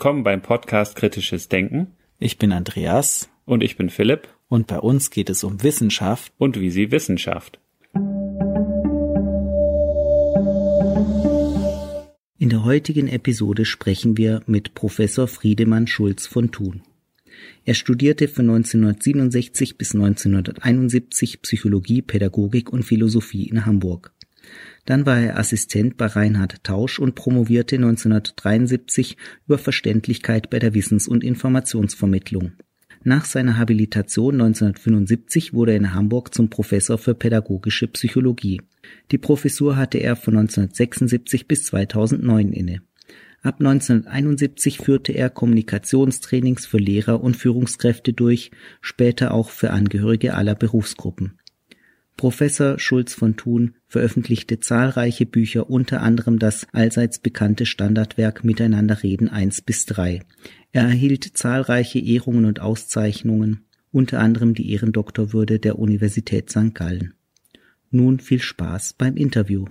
Willkommen beim Podcast Kritisches Denken. Ich bin Andreas. Und ich bin Philipp. Und bei uns geht es um Wissenschaft. Und wie sie Wissenschaft. In der heutigen Episode sprechen wir mit Professor Friedemann Schulz von Thun. Er studierte von 1967 bis 1971 Psychologie, Pädagogik und Philosophie in Hamburg. Dann war er Assistent bei Reinhard Tausch und promovierte 1973 über Verständlichkeit bei der Wissens- und Informationsvermittlung. Nach seiner Habilitation 1975 wurde er in Hamburg zum Professor für pädagogische Psychologie. Die Professur hatte er von 1976 bis 2009 inne. Ab 1971 führte er Kommunikationstrainings für Lehrer und Führungskräfte durch, später auch für Angehörige aller Berufsgruppen. Professor Schulz von Thun veröffentlichte zahlreiche Bücher, unter anderem das allseits bekannte Standardwerk Miteinander reden 1 bis 3. Er erhielt zahlreiche Ehrungen und Auszeichnungen, unter anderem die Ehrendoktorwürde der Universität St. Gallen. Nun viel Spaß beim Interview.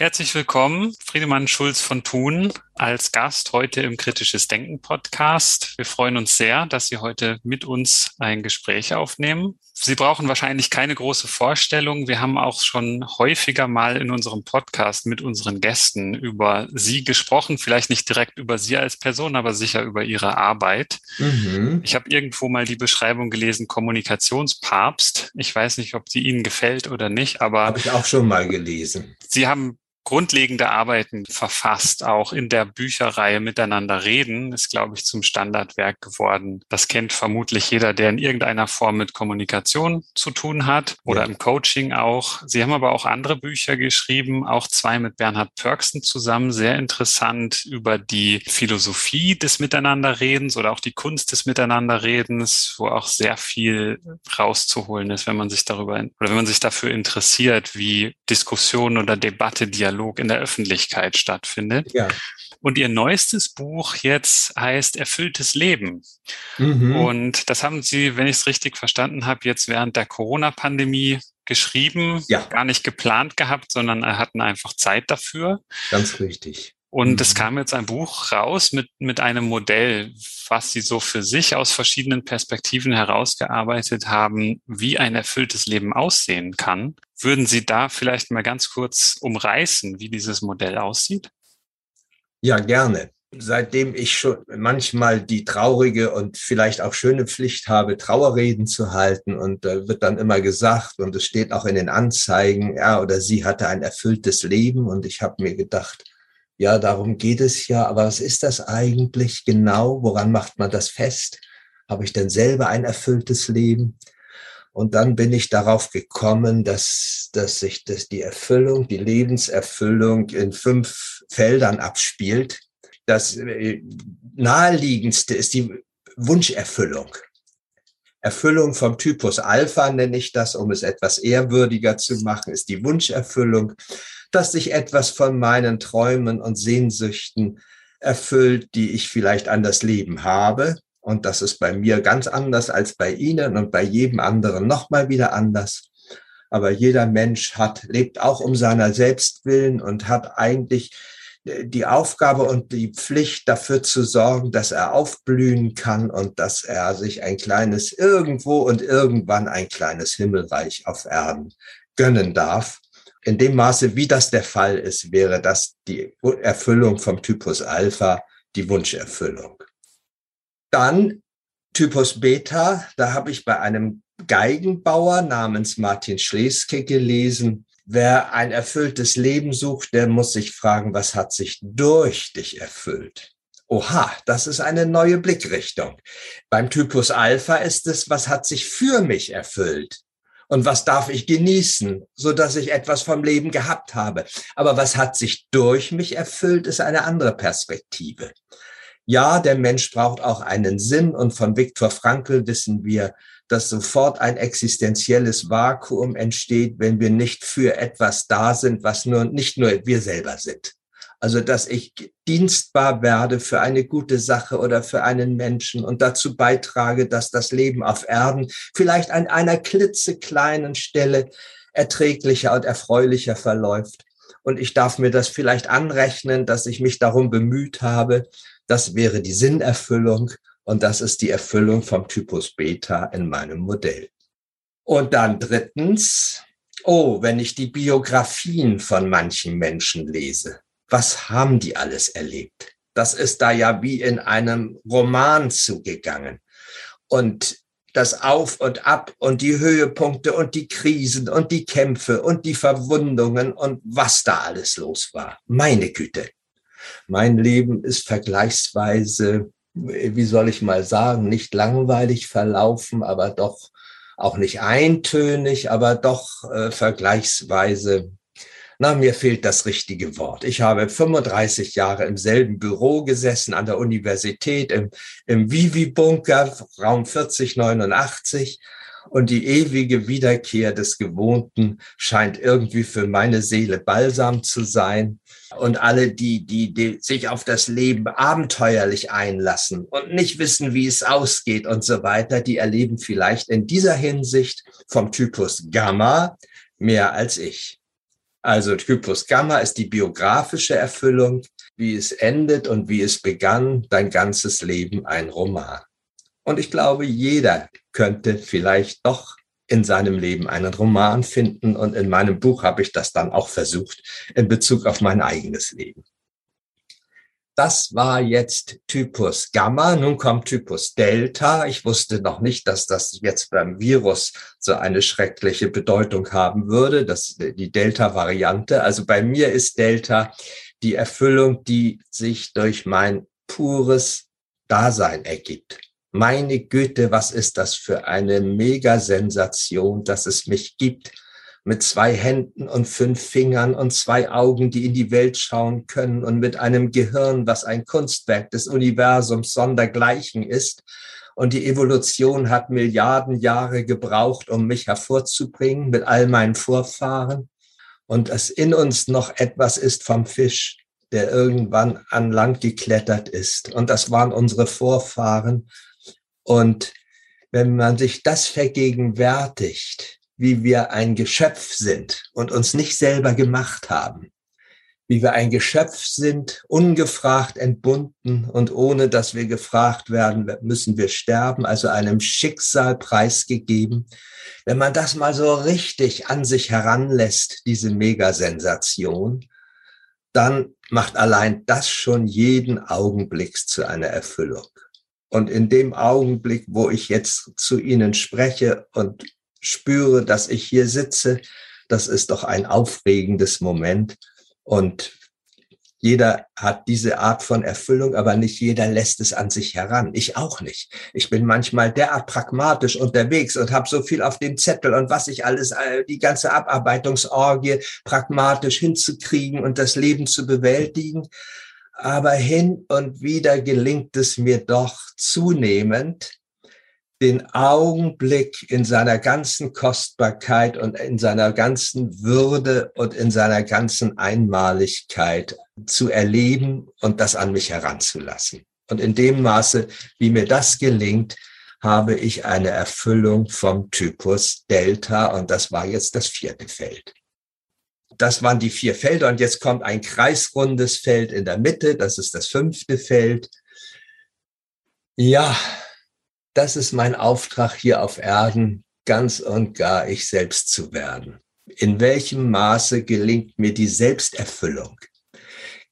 Herzlich willkommen, Friedemann Schulz von Thun, als Gast heute im Kritisches Denken Podcast. Wir freuen uns sehr, dass Sie heute mit uns ein Gespräch aufnehmen. Sie brauchen wahrscheinlich keine große Vorstellung. Wir haben auch schon häufiger mal in unserem Podcast mit unseren Gästen über Sie gesprochen. Vielleicht nicht direkt über Sie als Person, aber sicher über Ihre Arbeit. Mhm. Ich habe irgendwo mal die Beschreibung gelesen, Kommunikationspapst. Ich weiß nicht, ob die Ihnen gefällt oder nicht, aber. Habe ich auch schon mal gelesen. Sie haben grundlegende Arbeiten verfasst, auch in der Bücherreihe Miteinander reden, ist, glaube ich, zum Standardwerk geworden. Das kennt vermutlich jeder, der in irgendeiner Form mit Kommunikation zu tun hat oder ja. im Coaching auch. Sie haben aber auch andere Bücher geschrieben, auch zwei mit Bernhard Pörksen zusammen, sehr interessant über die Philosophie des Miteinanderredens oder auch die Kunst des Miteinanderredens, wo auch sehr viel rauszuholen ist, wenn man sich darüber oder wenn man sich dafür interessiert, wie Diskussion oder Debatte, Dialog Dialog in der Öffentlichkeit stattfindet. Ja. Und ihr neuestes Buch jetzt heißt Erfülltes Leben. Mhm. Und das haben Sie, wenn ich es richtig verstanden habe, jetzt während der Corona-Pandemie geschrieben, ja. gar nicht geplant gehabt, sondern hatten einfach Zeit dafür. Ganz richtig. Und mhm. es kam jetzt ein Buch raus mit, mit einem Modell, was Sie so für sich aus verschiedenen Perspektiven herausgearbeitet haben, wie ein erfülltes Leben aussehen kann. Würden Sie da vielleicht mal ganz kurz umreißen, wie dieses Modell aussieht? Ja, gerne. Seitdem ich schon manchmal die traurige und vielleicht auch schöne Pflicht habe, Trauerreden zu halten und da wird dann immer gesagt und es steht auch in den Anzeigen, er oder sie hatte ein erfülltes Leben und ich habe mir gedacht, ja, darum geht es ja. Aber was ist das eigentlich genau? Woran macht man das fest? Habe ich denn selber ein erfülltes Leben? Und dann bin ich darauf gekommen, dass, dass sich das, die Erfüllung, die Lebenserfüllung in fünf Feldern abspielt. Das äh, naheliegendste ist die Wunscherfüllung. Erfüllung vom Typus Alpha nenne ich das, um es etwas ehrwürdiger zu machen, ist die Wunscherfüllung dass sich etwas von meinen Träumen und Sehnsüchten erfüllt, die ich vielleicht an das Leben habe. Und das ist bei mir ganz anders als bei Ihnen und bei jedem anderen nochmal wieder anders. Aber jeder Mensch hat, lebt auch um seiner selbst willen und hat eigentlich äh, die Aufgabe und die Pflicht dafür zu sorgen, dass er aufblühen kann und dass er sich ein kleines irgendwo und irgendwann ein kleines Himmelreich auf Erden gönnen darf in dem Maße, wie das der Fall ist, wäre das die Erfüllung vom Typus Alpha, die Wunscherfüllung. Dann Typus Beta, da habe ich bei einem Geigenbauer namens Martin Schleske gelesen, wer ein erfülltes Leben sucht, der muss sich fragen, was hat sich durch dich erfüllt? Oha, das ist eine neue Blickrichtung. Beim Typus Alpha ist es, was hat sich für mich erfüllt? Und was darf ich genießen, so dass ich etwas vom Leben gehabt habe. Aber was hat sich durch mich erfüllt, ist eine andere Perspektive. Ja, der Mensch braucht auch einen Sinn und von Viktor Frankl wissen wir, dass sofort ein existenzielles Vakuum entsteht, wenn wir nicht für etwas da sind, was nur nicht nur wir selber sind. Also, dass ich dienstbar werde für eine gute Sache oder für einen Menschen und dazu beitrage, dass das Leben auf Erden vielleicht an einer klitzekleinen Stelle erträglicher und erfreulicher verläuft. und ich darf mir das vielleicht anrechnen, dass ich mich darum bemüht habe. Das wäre die Sinnerfüllung und das ist die Erfüllung vom Typus Beta in meinem Modell. Und dann drittens, oh, wenn ich die Biografien von manchen Menschen lese, was haben die alles erlebt? Das ist da ja wie in einem Roman zugegangen. Und das Auf und Ab und die Höhepunkte und die Krisen und die Kämpfe und die Verwundungen und was da alles los war. Meine Güte. Mein Leben ist vergleichsweise, wie soll ich mal sagen, nicht langweilig verlaufen, aber doch auch nicht eintönig, aber doch äh, vergleichsweise na, mir fehlt das richtige Wort. Ich habe 35 Jahre im selben Büro gesessen an der Universität im, im Vivi-Bunker, Raum 4089. Und die ewige Wiederkehr des Gewohnten scheint irgendwie für meine Seele balsam zu sein. Und alle, die, die, die sich auf das Leben abenteuerlich einlassen und nicht wissen, wie es ausgeht und so weiter, die erleben vielleicht in dieser Hinsicht vom Typus Gamma mehr als ich. Also Typus Gamma ist die biografische Erfüllung, wie es endet und wie es begann, dein ganzes Leben ein Roman. Und ich glaube, jeder könnte vielleicht doch in seinem Leben einen Roman finden. Und in meinem Buch habe ich das dann auch versucht in Bezug auf mein eigenes Leben. Das war jetzt Typus Gamma. Nun kommt Typus Delta. Ich wusste noch nicht, dass das jetzt beim Virus so eine schreckliche Bedeutung haben würde, dass die Delta-Variante. Also bei mir ist Delta die Erfüllung, die sich durch mein pures Dasein ergibt. Meine Güte, was ist das für eine Megasensation, dass es mich gibt mit zwei Händen und fünf Fingern und zwei Augen, die in die Welt schauen können und mit einem Gehirn, was ein Kunstwerk des Universums sondergleichen ist. Und die Evolution hat Milliarden Jahre gebraucht, um mich hervorzubringen mit all meinen Vorfahren. Und dass in uns noch etwas ist vom Fisch, der irgendwann an Land geklettert ist. Und das waren unsere Vorfahren. Und wenn man sich das vergegenwärtigt, wie wir ein Geschöpf sind und uns nicht selber gemacht haben, wie wir ein Geschöpf sind, ungefragt entbunden und ohne dass wir gefragt werden, müssen wir sterben, also einem Schicksal preisgegeben. Wenn man das mal so richtig an sich heranlässt, diese Megasensation, dann macht allein das schon jeden Augenblick zu einer Erfüllung. Und in dem Augenblick, wo ich jetzt zu Ihnen spreche und spüre, dass ich hier sitze, das ist doch ein aufregendes Moment. Und jeder hat diese Art von Erfüllung, aber nicht jeder lässt es an sich heran. Ich auch nicht. Ich bin manchmal derart pragmatisch unterwegs und habe so viel auf dem Zettel und was ich alles, äh, die ganze Abarbeitungsorgie pragmatisch hinzukriegen und das Leben zu bewältigen. Aber hin und wieder gelingt es mir doch zunehmend, den Augenblick in seiner ganzen Kostbarkeit und in seiner ganzen Würde und in seiner ganzen Einmaligkeit zu erleben und das an mich heranzulassen. Und in dem Maße, wie mir das gelingt, habe ich eine Erfüllung vom Typus Delta und das war jetzt das vierte Feld. Das waren die vier Felder und jetzt kommt ein kreisrundes Feld in der Mitte, das ist das fünfte Feld. Ja, das ist mein Auftrag hier auf Erden, ganz und gar ich selbst zu werden. In welchem Maße gelingt mir die Selbsterfüllung?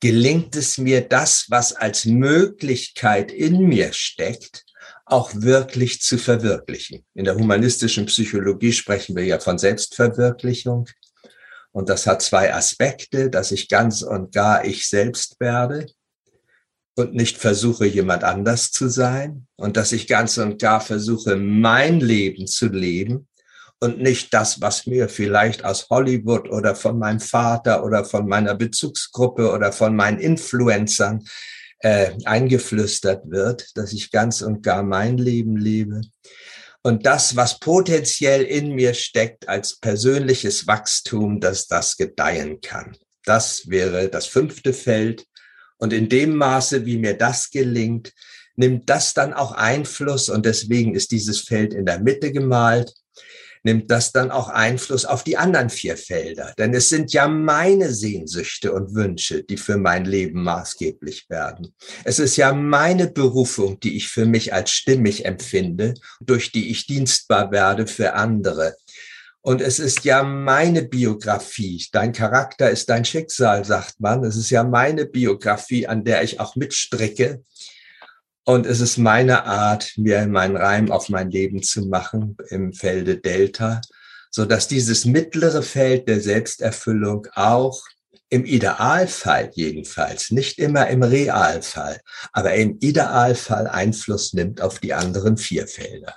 Gelingt es mir das, was als Möglichkeit in mir steckt, auch wirklich zu verwirklichen? In der humanistischen Psychologie sprechen wir ja von Selbstverwirklichung. Und das hat zwei Aspekte, dass ich ganz und gar ich selbst werde und nicht versuche, jemand anders zu sein und dass ich ganz und gar versuche, mein Leben zu leben und nicht das, was mir vielleicht aus Hollywood oder von meinem Vater oder von meiner Bezugsgruppe oder von meinen Influencern äh, eingeflüstert wird, dass ich ganz und gar mein Leben lebe. Und das, was potenziell in mir steckt als persönliches Wachstum, dass das gedeihen kann. Das wäre das fünfte Feld. Und in dem Maße, wie mir das gelingt, nimmt das dann auch Einfluss und deswegen ist dieses Feld in der Mitte gemalt. nimmt das dann auch Einfluss auf die anderen vier Felder. Denn es sind ja meine Sehnsüchte und Wünsche, die für mein Leben maßgeblich werden. Es ist ja meine Berufung, die ich für mich als stimmig empfinde, durch die ich dienstbar werde für andere. Und es ist ja meine Biografie. Dein Charakter ist dein Schicksal, sagt man. Es ist ja meine Biografie, an der ich auch mitstricke. Und es ist meine Art, mir meinen Reim auf mein Leben zu machen im Felde Delta, so dass dieses mittlere Feld der Selbsterfüllung auch im Idealfall jedenfalls, nicht immer im Realfall, aber im Idealfall Einfluss nimmt auf die anderen vier Felder.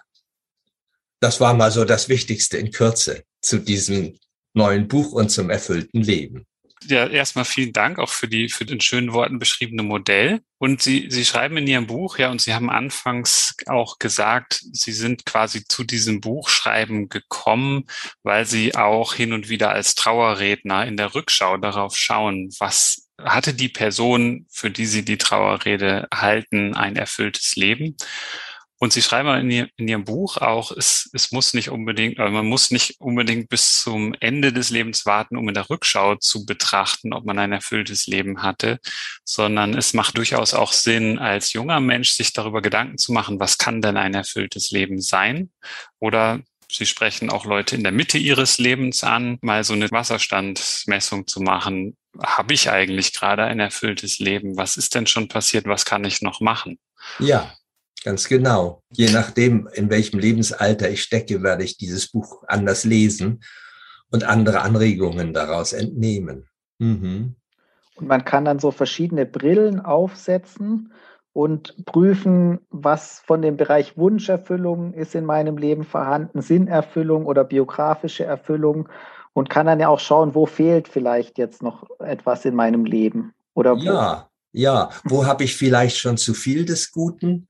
Das war mal so das Wichtigste in Kürze zu diesem neuen Buch und zum erfüllten Leben. Ja, erstmal vielen Dank auch für die, für den schönen Worten beschriebene Modell. Und Sie, Sie schreiben in Ihrem Buch, ja, und Sie haben anfangs auch gesagt, Sie sind quasi zu diesem Buchschreiben gekommen, weil Sie auch hin und wieder als Trauerredner in der Rückschau darauf schauen, was hatte die Person, für die Sie die Trauerrede halten, ein erfülltes Leben? Und Sie schreiben in, ihr, in Ihrem Buch auch, es, es muss nicht unbedingt, also man muss nicht unbedingt bis zum Ende des Lebens warten, um in der Rückschau zu betrachten, ob man ein erfülltes Leben hatte, sondern es macht durchaus auch Sinn, als junger Mensch sich darüber Gedanken zu machen, was kann denn ein erfülltes Leben sein? Oder Sie sprechen auch Leute in der Mitte ihres Lebens an, mal so eine Wasserstandsmessung zu machen. Habe ich eigentlich gerade ein erfülltes Leben? Was ist denn schon passiert? Was kann ich noch machen? Ja, Ganz genau. Je nachdem, in welchem Lebensalter ich stecke, werde ich dieses Buch anders lesen und andere Anregungen daraus entnehmen. Mhm. Und man kann dann so verschiedene Brillen aufsetzen und prüfen, was von dem Bereich Wunscherfüllung ist in meinem Leben vorhanden, Sinnerfüllung oder biografische Erfüllung und kann dann ja auch schauen, wo fehlt vielleicht jetzt noch etwas in meinem Leben oder ja, ja, wo habe ich vielleicht schon zu viel des Guten?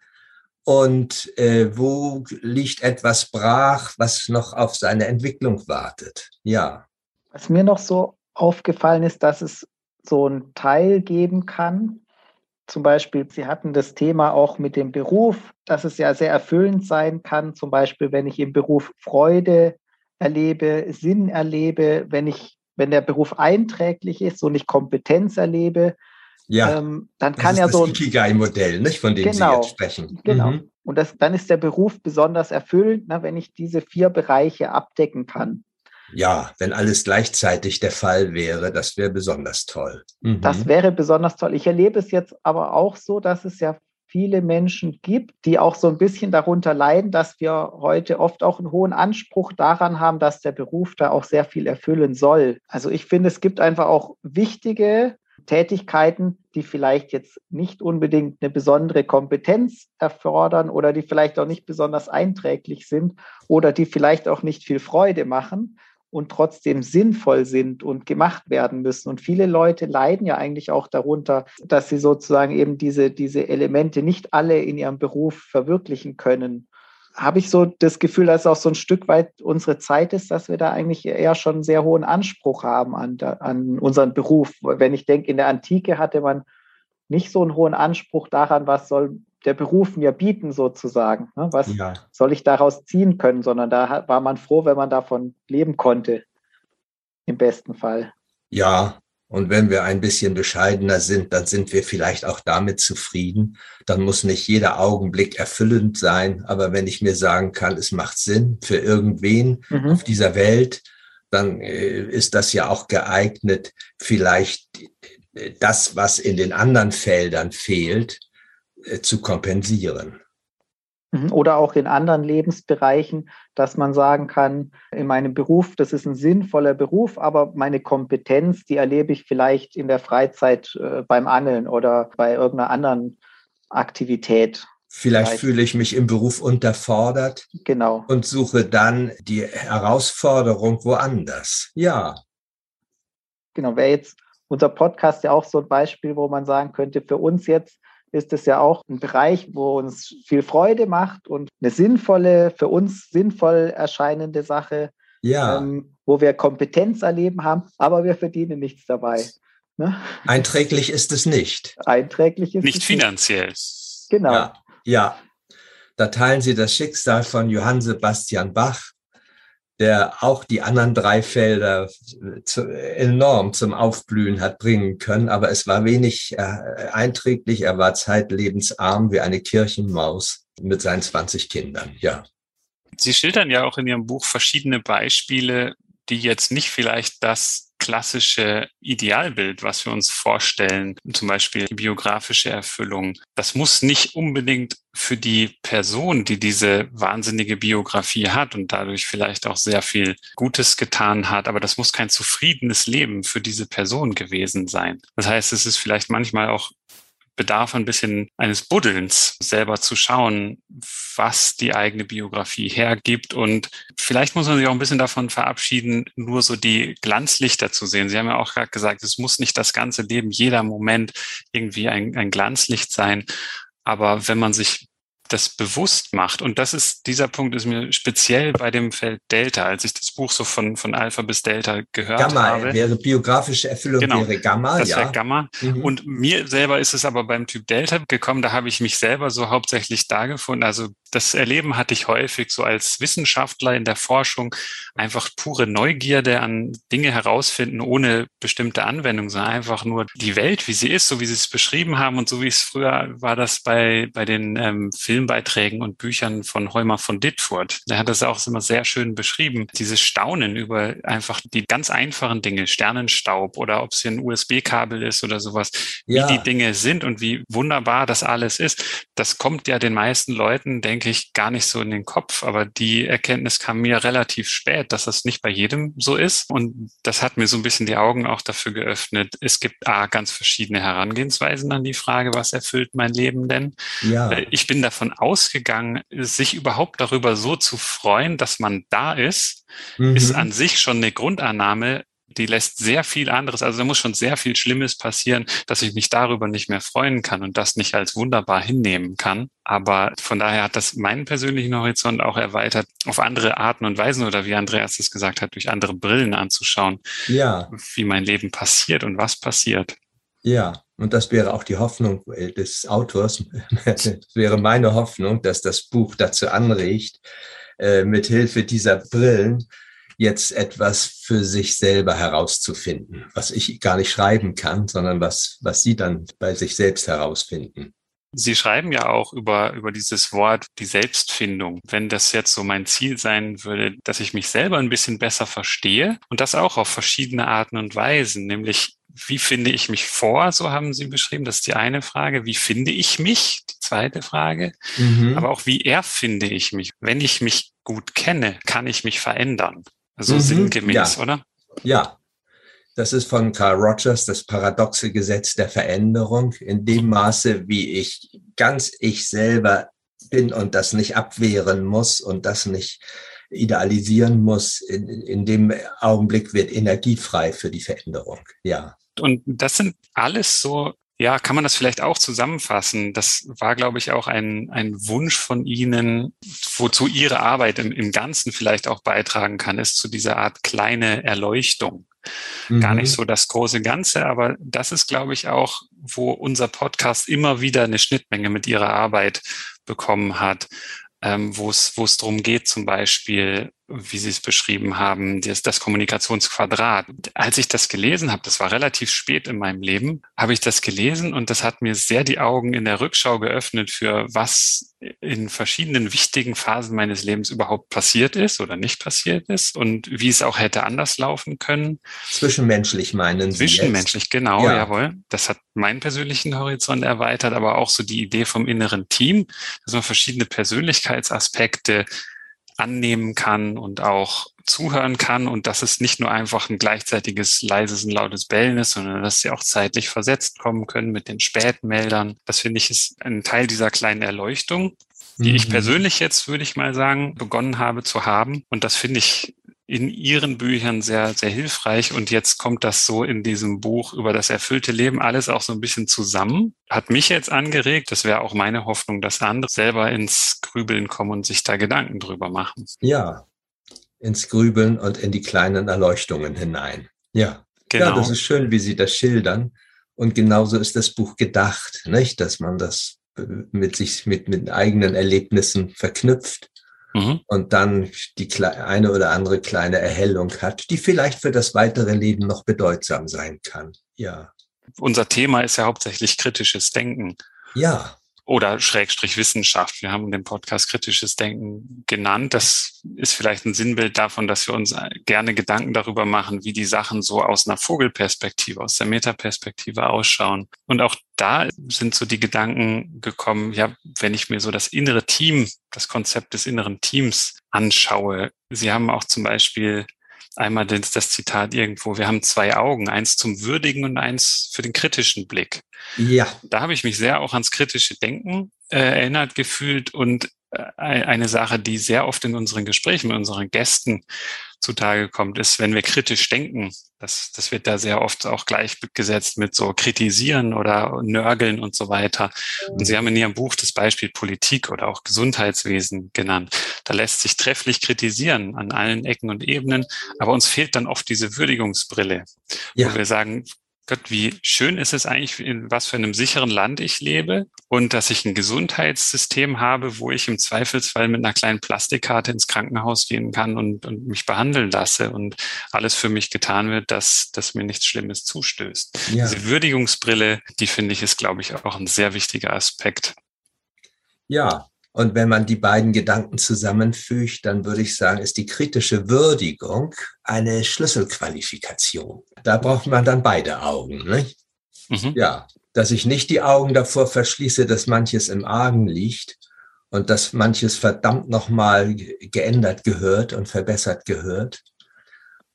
Und äh, wo liegt etwas brach, was noch auf seine Entwicklung wartet. Ja. Was mir noch so aufgefallen ist, dass es so einen Teil geben kann. Zum Beispiel, Sie hatten das Thema auch mit dem Beruf, dass es ja sehr erfüllend sein kann. Zum Beispiel, wenn ich im Beruf Freude erlebe, Sinn erlebe, wenn ich, wenn der Beruf einträglich ist und ich Kompetenz erlebe, ja, ähm, dann kann ja so. Das Ikigai-Modell, nicht, von dem genau, Sie jetzt sprechen. Genau. Mhm. Und das, dann ist der Beruf besonders erfüllend, na, wenn ich diese vier Bereiche abdecken kann. Ja, wenn alles gleichzeitig der Fall wäre, das wäre besonders toll. Mhm. Das wäre besonders toll. Ich erlebe es jetzt aber auch so, dass es ja viele Menschen gibt, die auch so ein bisschen darunter leiden, dass wir heute oft auch einen hohen Anspruch daran haben, dass der Beruf da auch sehr viel erfüllen soll. Also ich finde, es gibt einfach auch wichtige Tätigkeiten, die vielleicht jetzt nicht unbedingt eine besondere Kompetenz erfordern oder die vielleicht auch nicht besonders einträglich sind oder die vielleicht auch nicht viel Freude machen und trotzdem sinnvoll sind und gemacht werden müssen. Und viele Leute leiden ja eigentlich auch darunter, dass sie sozusagen eben diese, diese Elemente nicht alle in ihrem Beruf verwirklichen können habe ich so das Gefühl, dass es auch so ein Stück weit unsere Zeit ist, dass wir da eigentlich eher schon einen sehr hohen Anspruch haben an, an unseren Beruf. Wenn ich denke, in der Antike hatte man nicht so einen hohen Anspruch daran, was soll der Beruf mir bieten sozusagen, ne? was ja. soll ich daraus ziehen können, sondern da war man froh, wenn man davon leben konnte, im besten Fall. Ja, und wenn wir ein bisschen bescheidener sind, dann sind wir vielleicht auch damit zufrieden. Dann muss nicht jeder Augenblick erfüllend sein. Aber wenn ich mir sagen kann, es macht Sinn für irgendwen mhm. auf dieser Welt, dann äh, ist das ja auch geeignet, vielleicht das, was in den anderen Feldern fehlt, äh, zu kompensieren. Mhm. Oder auch in anderen Lebensbereichen, dass man sagen kann, in meinem Beruf, das ist ein sinnvoller Beruf, aber meine Kompetenz, die erlebe ich vielleicht in der Freizeit äh, beim Angeln oder bei irgendeiner anderen Aktivität. Vielleicht, vielleicht fühle ich mich im Beruf unterfordert. Genau. Und suche dann die Herausforderung woanders. Ja. Genau, wäre jetzt unser Podcast ja auch so ein Beispiel, wo man sagen könnte, für uns jetzt ist es ja auch ein Bereich, wo uns viel Freude macht und eine sinnvolle, für uns sinnvoll erscheinende Sache, ja. ähm, wo wir Kompetenz erleben haben, aber wir verdienen nichts dabei. Ne? Einträglich ist es nicht. Einträglich ist nicht es finanziell. Nicht. Genau. Ja, ja, da teilen Sie das Schicksal von Johann Sebastian Bach, der auch die anderen drei Felder zu, enorm zum Aufblühen hat bringen können. Aber es war wenig äh, einträglich. Er war zeitlebens arm wie eine Kirchenmaus mit seinen 20 Kindern. Ja. Sie schildern ja auch in Ihrem Buch verschiedene Beispiele, die jetzt nicht vielleicht das klassische Idealbild, was wir uns vorstellen, zum Beispiel die biografische Erfüllung, das muss nicht unbedingt für die Person, die diese wahnsinnige Biografie hat und dadurch vielleicht auch sehr viel Gutes getan hat, aber das muss kein zufriedenes Leben für diese Person gewesen sein. Das heißt, es ist vielleicht manchmal auch bedarf ein bisschen eines Buddelns, selber zu schauen, was die eigene Biografie hergibt. Und vielleicht muss man sich auch ein bisschen davon verabschieden, nur so die Glanzlichter zu sehen. Sie haben ja auch gerade gesagt, es muss nicht das ganze Leben, jeder Moment irgendwie ein, ein Glanzlicht sein. Aber wenn man sich das bewusst macht. Und das ist, dieser Punkt ist mir speziell bei dem Feld Delta, als ich das Buch so von, von Alpha bis Delta gehört Gamma habe. Gamma wäre biografische Erfüllung genau, wäre Gamma, das ja. wäre Gamma. Mhm. Und mir selber ist es aber beim Typ Delta gekommen, da habe ich mich selber so hauptsächlich da gefunden. Also das Erleben hatte ich häufig so als Wissenschaftler in der Forschung einfach pure Neugierde an Dinge herausfinden, ohne bestimmte Anwendung, sondern einfach nur die Welt, wie sie ist, so wie sie es beschrieben haben und so wie es früher war das bei, bei den ähm, Filmbeiträgen und Büchern von Heumer von Dittfurt. Der hat das auch immer sehr schön beschrieben. Dieses Staunen über einfach die ganz einfachen Dinge, Sternenstaub oder ob es hier ein USB-Kabel ist oder sowas, ja. wie die Dinge sind und wie wunderbar das alles ist. Das kommt ja den meisten Leuten, denke ich, gar nicht so in den Kopf. Aber die Erkenntnis kam mir relativ spät, dass das nicht bei jedem so ist. Und das hat mir so ein bisschen die Augen auch dafür geöffnet. Es gibt A, ganz verschiedene Herangehensweisen an die Frage, was erfüllt mein Leben denn? Ja. Äh, ich bin davon ausgegangen, sich überhaupt darüber so zu freuen, dass man da ist, mhm. ist an sich schon eine Grundannahme, die lässt sehr viel anderes, also da muss schon sehr viel Schlimmes passieren, dass ich mich darüber nicht mehr freuen kann und das nicht als wunderbar hinnehmen kann. Aber von daher hat das meinen persönlichen Horizont auch erweitert, auf andere Arten und Weisen oder wie Andreas es gesagt hat, durch andere Brillen anzuschauen, ja. wie mein Leben passiert und was passiert. Ja, und das wäre auch die Hoffnung äh, des Autors. das wäre meine Hoffnung, dass das Buch dazu anregt, äh, mit Hilfe dieser Brillen jetzt etwas für sich selber herauszufinden, was ich gar nicht schreiben kann, sondern was, was Sie dann bei sich selbst herausfinden. Sie schreiben ja auch über, über dieses Wort, die Selbstfindung. Wenn das jetzt so mein Ziel sein würde, dass ich mich selber ein bisschen besser verstehe und das auch auf verschiedene Arten und Weisen, nämlich wie finde ich mich vor, so haben Sie beschrieben, das ist die eine Frage. Wie finde ich mich, die zweite Frage. Mhm. Aber auch wie erfinde ich mich. Wenn ich mich gut kenne, kann ich mich verändern. So mhm, sinngemäß, ja. oder? Ja. Das ist von Carl Rogers das paradoxe Gesetz der Veränderung. In dem Maße, wie ich ganz ich selber bin und das nicht abwehren muss und das nicht idealisieren muss, in, in dem Augenblick wird Energie frei für die Veränderung. Ja. Und das sind alles so ja, kann man das vielleicht auch zusammenfassen? Das war, glaube ich, auch ein, ein Wunsch von Ihnen, wozu Ihre Arbeit im, im Ganzen vielleicht auch beitragen kann, ist zu dieser Art kleine Erleuchtung. Mhm. Gar nicht mhm. so das große Ganze, aber das ist, glaube ich, auch, wo unser Podcast immer wieder eine Schnittmenge mit Ihrer Arbeit bekommen hat, ähm, wo es wo es darum geht, zum Beispiel wie Sie es beschrieben haben, das, das Kommunikationsquadrat. Als ich das gelesen habe, das war relativ spät in meinem Leben, habe ich das gelesen und das hat mir sehr die Augen in der Rückschau geöffnet für was in verschiedenen wichtigen Phasen meines Lebens überhaupt passiert ist oder nicht passiert ist und wie es auch hätte anders laufen können. Zwischenmenschlich meinen Sie Zwischenmenschlich, jetzt? genau, ja. jawohl. Das hat meinen persönlichen Horizont erweitert, aber auch so die Idee vom inneren Team, dass man verschiedene Persönlichkeitsaspekte annehmen kann und auch zuhören kann und dass es nicht nur einfach ein gleichzeitiges leises und lautes Bellen ist, sondern dass sie auch zeitlich versetzt kommen können mit den Spätmeldern. Das finde ich ist ein Teil dieser kleinen Erleuchtung, die mhm. ich persönlich jetzt, würde ich mal sagen, begonnen habe zu haben. Und das finde ich in ihren Büchern sehr, sehr hilfreich. Und jetzt kommt das so in diesem Buch über das erfüllte Leben alles auch so ein bisschen zusammen. Hat mich jetzt angeregt. Das wäre auch meine Hoffnung, dass andere selber ins Grübeln kommen und sich da Gedanken drüber machen. Ja, ins Grübeln und in die kleinen Erleuchtungen hinein. Ja. Genau. Ja, das ist schön, wie Sie das schildern. Und genauso ist das Buch gedacht, nicht? Dass man das mit sich, mit, mit eigenen Erlebnissen verknüpft mhm. und dann die eine oder andere kleine Erhellung hat, die vielleicht für das weitere Leben noch bedeutsam sein kann. Ja. Unser Thema ist ja hauptsächlich kritisches Denken. Ja oder Schrägstrich Wissenschaft. Wir haben den Podcast kritisches Denken genannt. Das ist vielleicht ein Sinnbild davon, dass wir uns gerne Gedanken darüber machen, wie die Sachen so aus einer Vogelperspektive, aus der Metaperspektive ausschauen. Und auch da sind so die Gedanken gekommen, ja, wenn ich mir so das innere Team, das Konzept des inneren Teams anschaue. Sie haben auch zum Beispiel einmal das, das Zitat irgendwo, wir haben zwei Augen, eins zum würdigen und eins für den kritischen Blick. Ja. Da habe ich mich sehr auch ans kritische Denken äh, erinnert gefühlt und eine Sache, die sehr oft in unseren Gesprächen mit unseren Gästen zutage kommt, ist, wenn wir kritisch denken. Das, das wird da sehr oft auch gleichgesetzt mit so kritisieren oder nörgeln und so weiter. Und Sie haben in Ihrem Buch das Beispiel Politik oder auch Gesundheitswesen genannt. Da lässt sich trefflich kritisieren an allen Ecken und Ebenen, aber uns fehlt dann oft diese Würdigungsbrille, ja. wo wir sagen, Gott, wie schön ist es eigentlich, in was für einem sicheren Land ich lebe und dass ich ein Gesundheitssystem habe, wo ich im Zweifelsfall mit einer kleinen Plastikkarte ins Krankenhaus gehen kann und, und mich behandeln lasse und alles für mich getan wird, dass, dass mir nichts Schlimmes zustößt. Ja. Diese Würdigungsbrille, die finde ich, ist, glaube ich, auch ein sehr wichtiger Aspekt. Ja, und wenn man die beiden Gedanken zusammenfügt, dann würde ich sagen, ist die kritische Würdigung eine Schlüsselqualifikation. Da braucht man dann beide Augen. Nicht? Mhm. Ja, dass ich nicht die Augen davor verschließe, dass manches im Argen liegt und dass manches verdammt nochmal geändert gehört und verbessert gehört.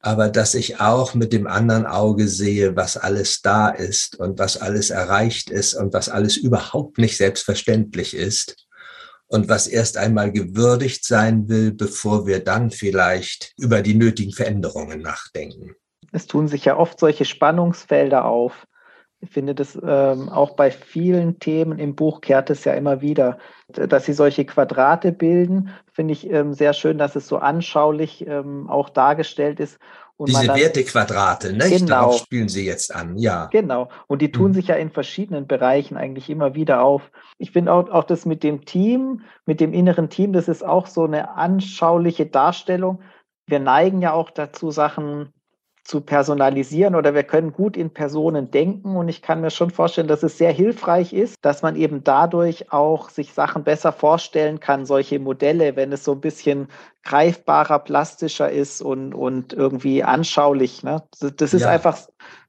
Aber dass ich auch mit dem anderen Auge sehe, was alles da ist und was alles erreicht ist und was alles überhaupt nicht selbstverständlich ist und was erst einmal gewürdigt sein will, bevor wir dann vielleicht über die nötigen Veränderungen nachdenken. Es tun sich ja oft solche Spannungsfelder auf. Ich finde das ähm, auch bei vielen Themen im Buch kehrt es ja immer wieder, dass sie solche Quadrate bilden. Finde ich ähm, sehr schön, dass es so anschaulich ähm, auch dargestellt ist und Diese dann, Wertequadrate, ne? Genau. Darauf spielen Sie jetzt an, ja. Genau. Und die tun mhm. sich ja in verschiedenen Bereichen eigentlich immer wieder auf. Ich finde auch, auch das mit dem Team, mit dem inneren Team, das ist auch so eine anschauliche Darstellung. Wir neigen ja auch dazu, Sachen zu personalisieren oder wir können gut in Personen denken und ich kann mir schon vorstellen, dass es sehr hilfreich ist, dass man eben dadurch auch sich Sachen besser vorstellen kann, solche Modelle, wenn es so ein bisschen greifbarer, plastischer ist und, und irgendwie anschaulich. Ne? Das ist ja. einfach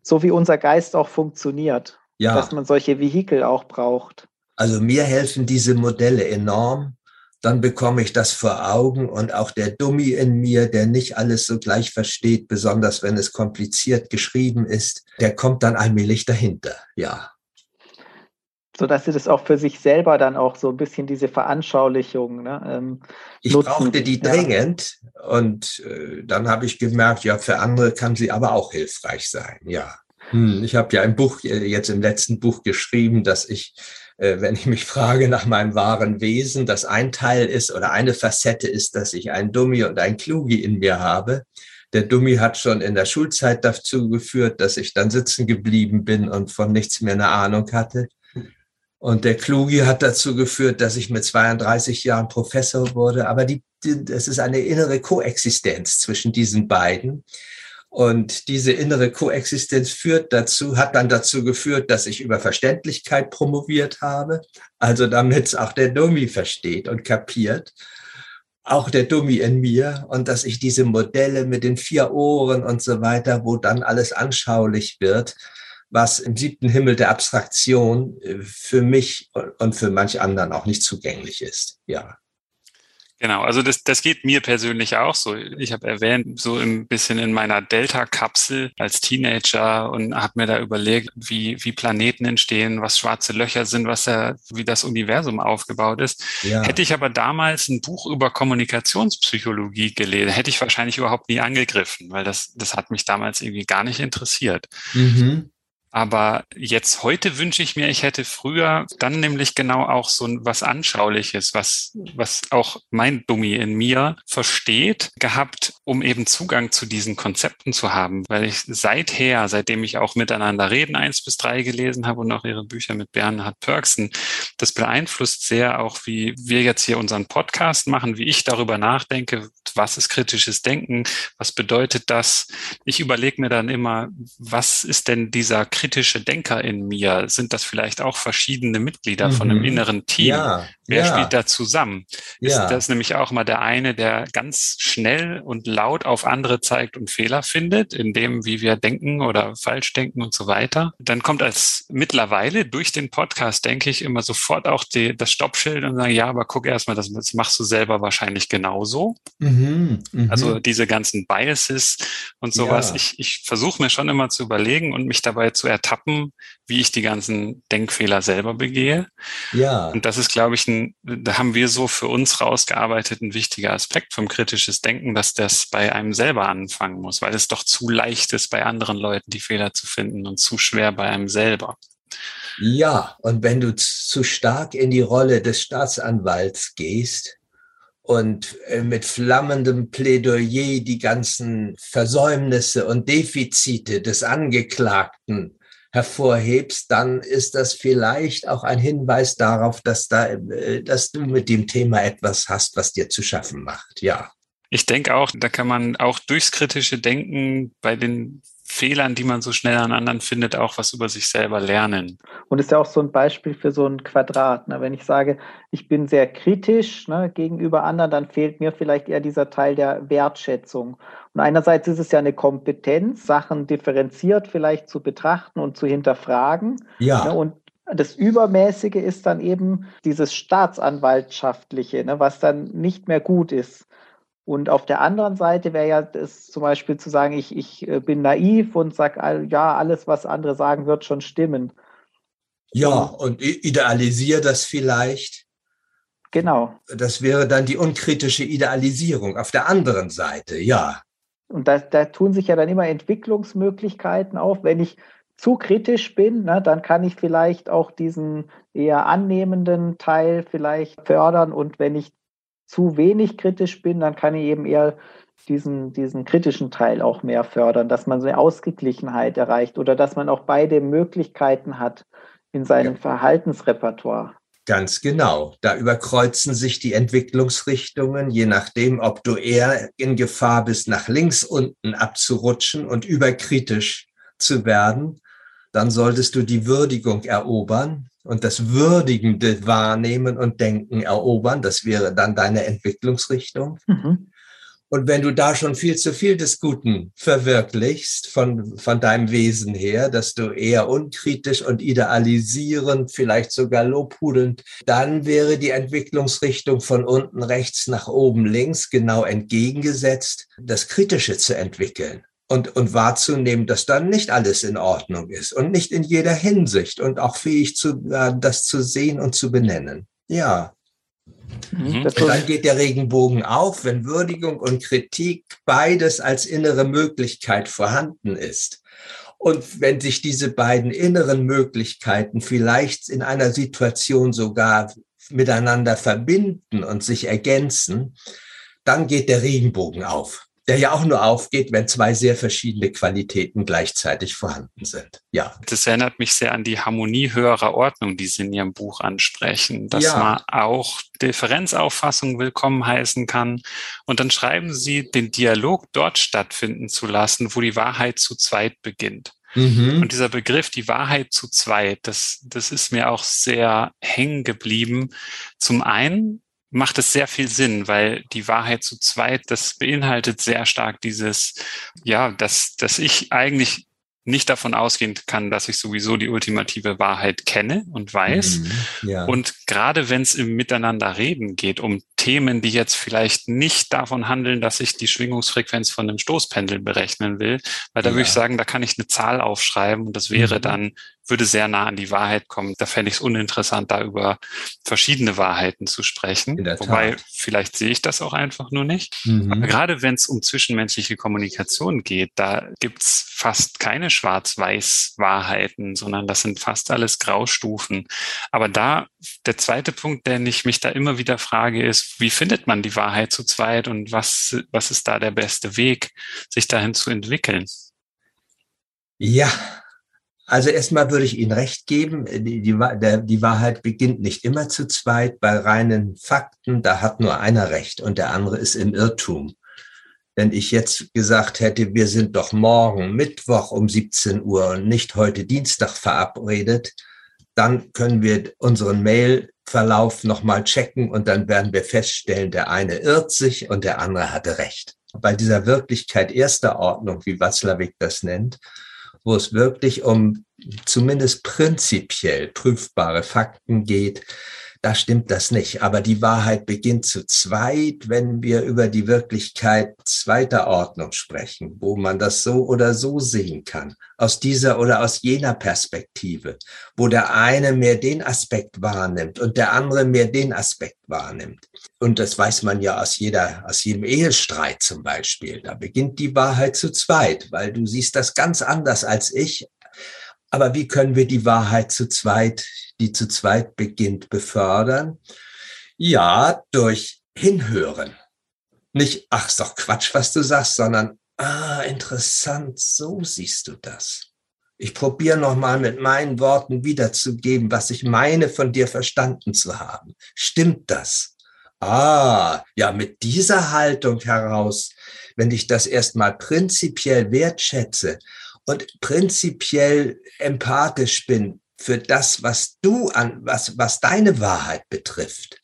so, wie unser Geist auch funktioniert, ja. dass man solche Vehikel auch braucht. Also mir helfen diese Modelle enorm, dann bekomme ich das vor Augen und auch der Dummy in mir, der nicht alles so gleich versteht, besonders wenn es kompliziert geschrieben ist, der kommt dann allmählich dahinter, ja. So dass sie das auch für sich selber dann auch so ein bisschen diese Veranschaulichung. Ne, ähm, ich nutzen. brauchte die dringend ja. und äh, dann habe ich gemerkt, ja, für andere kann sie aber auch hilfreich sein, ja. Hm, ich habe ja ein Buch, äh, jetzt im letzten Buch geschrieben, dass ich wenn ich mich frage nach meinem wahren Wesen, dass ein Teil ist oder eine Facette ist, dass ich ein Dummy und ein Klugi in mir habe. Der Dummy hat schon in der Schulzeit dazu geführt, dass ich dann sitzen geblieben bin und von nichts mehr eine Ahnung hatte. Und der Klugi hat dazu geführt, dass ich mit 32 Jahren Professor wurde. Aber die, die, es ist eine innere Koexistenz zwischen diesen beiden. Und diese innere Koexistenz führt dazu, hat dann dazu geführt, dass ich über Verständlichkeit promoviert habe. Also damit es auch der Dummy versteht und kapiert. Auch der Dummy in mir. Und dass ich diese Modelle mit den vier Ohren und so weiter, wo dann alles anschaulich wird, was im siebten Himmel der Abstraktion äh, für mich und für manch anderen auch nicht zugänglich ist. Ja. Genau, also das, das geht mir persönlich auch so. Ich habe erwähnt, so ein bisschen in meiner Delta-Kapsel als Teenager und habe mir da überlegt, wie, wie Planeten entstehen, was schwarze Löcher sind, was da, wie das Universum aufgebaut ist. Ja. Hätte ich aber damals ein Buch über Kommunikationspsychologie gelesen, hätte ich wahrscheinlich überhaupt nie angegriffen, weil das, das hat mich damals irgendwie gar nicht interessiert. Mhm. Aber jetzt heute wünsche ich mir, ich hätte früher dann nämlich genau auch so was Anschauliches, was, was auch mein Dummy in mir versteht, gehabt, um eben Zugang zu diesen Konzepten zu haben. Weil ich seither, seitdem ich auch miteinander reden eins bis drei gelesen habe und auch ihre Bücher mit Bernhard Pörksen, das beeinflusst sehr auch, wie wir jetzt hier unseren Podcast machen, wie ich darüber nachdenke, was ist kritisches Denken, was bedeutet das. Ich überlege mir dann immer, was ist denn dieser kritische Denker in mir? Sind das vielleicht auch verschiedene Mitglieder mhm. von einem mhm. inneren Team? Ja, Wer ja. spielt da zusammen? Ist ja. das nämlich auch mal der eine, der ganz schnell und laut auf andere zeigt und Fehler findet, in dem, wie wir denken oder falsch denken und so weiter? Dann kommt als mittlerweile durch den Podcast, denke ich, immer sofort auch die, das Stoppschild und sagen, ja, aber guck erstmal, das, das machst du selber wahrscheinlich genauso. Mhm, mh. Also diese ganzen Biases und sowas. Ja. Ich, ich versuche mir schon immer zu überlegen und mich dabei zu ertappen, wie ich die ganzen Denkfehler selber begehe. Ja. Und das ist, glaube ich, da haben wir so für uns rausgearbeitet, ein wichtiger Aspekt vom kritisches Denken, dass das bei einem selber anfangen muss, weil es doch zu leicht ist, bei anderen Leuten die Fehler zu finden und zu schwer bei einem selber. Ja, und wenn du zu stark in die Rolle des Staatsanwalts gehst und äh, mit flammendem Plädoyer die ganzen Versäumnisse und Defizite des Angeklagten hervorhebst, dann ist das vielleicht auch ein Hinweis darauf, dass, da, äh, dass du mit dem Thema etwas hast, was dir zu schaffen macht. Ja. Ich denke auch, da kann man auch durchs kritische Denken bei den Fehlern, die man so schnell an anderen findet, auch was über sich selber lernen. Und ist ja auch so ein Beispiel für so ein Quadrat. Ne? Wenn ich sage, ich bin sehr kritisch ne, gegenüber anderen, dann fehlt mir vielleicht eher dieser Teil der Wertschätzung. Und einerseits ist es ja eine Kompetenz, Sachen differenziert vielleicht zu betrachten und zu hinterfragen. Ja. Ne? Und das Übermäßige ist dann eben dieses Staatsanwaltschaftliche, ne, was dann nicht mehr gut ist. Und auf der anderen Seite wäre ja das zum Beispiel zu sagen, ich, ich äh, bin naiv und sage, ja, alles, was andere sagen, wird schon stimmen. Ja, und idealisiere das vielleicht. Genau. Das wäre dann die unkritische Idealisierung auf der anderen Seite, ja. Und da, da tun sich ja dann immer Entwicklungsmöglichkeiten auf. Wenn ich zu kritisch bin, ne, dann kann ich vielleicht auch diesen eher annehmenden Teil vielleicht fördern. Und wenn ich zu wenig kritisch bin, dann kann ich eben eher diesen, diesen kritischen Teil auch mehr fördern, dass man so eine Ausgeglichenheit erreicht oder dass man auch beide Möglichkeiten hat in seinem ja. Verhaltensrepertoire. Ganz genau. Da überkreuzen sich die Entwicklungsrichtungen, je nachdem, ob du eher in Gefahr bist, nach links unten abzurutschen und überkritisch zu werden, dann solltest du die Würdigung erobern und das würdigende Wahrnehmen und Denken erobern. Das wäre dann deine Entwicklungsrichtung. Mhm. Und wenn du da schon viel zu viel des Guten verwirklichst von, von deinem Wesen her, dass du eher unkritisch und idealisierend, vielleicht sogar lobhudelnd, dann wäre die Entwicklungsrichtung von unten rechts nach oben links genau entgegengesetzt, das Kritische zu entwickeln und, und wahrzunehmen, dass dann nicht alles in Ordnung ist und nicht in jeder Hinsicht und auch fähig zu, äh, das zu sehen und zu benennen. Ja. Mhm. Und dann geht der Regenbogen auf, wenn Würdigung und Kritik beides als innere Möglichkeit vorhanden ist. Und wenn sich diese beiden inneren Möglichkeiten vielleicht in einer Situation sogar miteinander verbinden und sich ergänzen, dann geht der Regenbogen auf der ja auch nur aufgeht, wenn zwei sehr verschiedene Qualitäten gleichzeitig vorhanden sind. Ja. Das erinnert mich sehr an die Harmonie höherer Ordnung, die Sie in Ihrem Buch ansprechen, dass ja. man auch Differenzauffassung willkommen heißen kann. Und dann schreiben Sie, den Dialog dort stattfinden zu lassen, wo die Wahrheit zu zweit beginnt. Mhm. Und dieser Begriff, die Wahrheit zu zweit, das, das ist mir auch sehr hängen geblieben. Zum einen, macht es sehr viel Sinn, weil die Wahrheit zu zweit, das beinhaltet sehr stark dieses, ja, dass, dass ich eigentlich nicht davon ausgehen kann, dass ich sowieso die ultimative Wahrheit kenne und weiß. Mhm, ja. Und gerade wenn es im Miteinander reden geht, um Themen, die jetzt vielleicht nicht davon handeln, dass ich die Schwingungsfrequenz von einem Stoßpendel berechnen will, weil da ja. würde ich sagen, da kann ich eine Zahl aufschreiben und das wäre mhm. dann würde sehr nah an die Wahrheit kommen. Da fände ich es uninteressant, da über verschiedene Wahrheiten zu sprechen. Wobei, vielleicht sehe ich das auch einfach nur nicht. Mhm. Aber gerade wenn es um zwischenmenschliche Kommunikation geht, da gibt's fast keine Schwarz-Weiß-Wahrheiten, sondern das sind fast alles Graustufen. Aber da, der zweite Punkt, den ich mich da immer wieder frage, ist, wie findet man die Wahrheit zu zweit und was, was ist da der beste Weg, sich dahin zu entwickeln? Ja, also erstmal würde ich Ihnen recht geben, die, die, der, die Wahrheit beginnt nicht immer zu zweit. Bei reinen Fakten, da hat nur einer recht und der andere ist im Irrtum. Wenn ich jetzt gesagt hätte, wir sind doch morgen Mittwoch um 17 Uhr und nicht heute Dienstag verabredet, dann können wir unseren Mailverlauf nochmal checken und dann werden wir feststellen, der eine irrt sich und der andere hatte recht. Bei dieser Wirklichkeit erster Ordnung, wie Watzlawick das nennt, wo es wirklich um zumindest prinzipiell prüfbare Fakten geht, da stimmt das nicht. Aber die Wahrheit beginnt zu zweit, wenn wir über die Wirklichkeit zweiter Ordnung sprechen, wo man das so oder so sehen kann, aus dieser oder aus jener Perspektive, wo der eine mehr den Aspekt wahrnimmt und der andere mehr den Aspekt wahrnimmt. Und das weiß man ja aus jeder, aus jedem Ehestreit zum Beispiel. Da beginnt die Wahrheit zu zweit, weil du siehst das ganz anders als ich. Aber wie können wir die Wahrheit zu zweit die zu zweit beginnt, befördern? Ja, durch Hinhören. Nicht, ach, ist doch Quatsch, was du sagst, sondern, ah, interessant, so siehst du das. Ich probiere nochmal mit meinen Worten wiederzugeben, was ich meine, von dir verstanden zu haben. Stimmt das? Ah, ja, mit dieser Haltung heraus, wenn ich das erstmal prinzipiell wertschätze und prinzipiell empathisch bin, für das, was du an, was, was deine Wahrheit betrifft,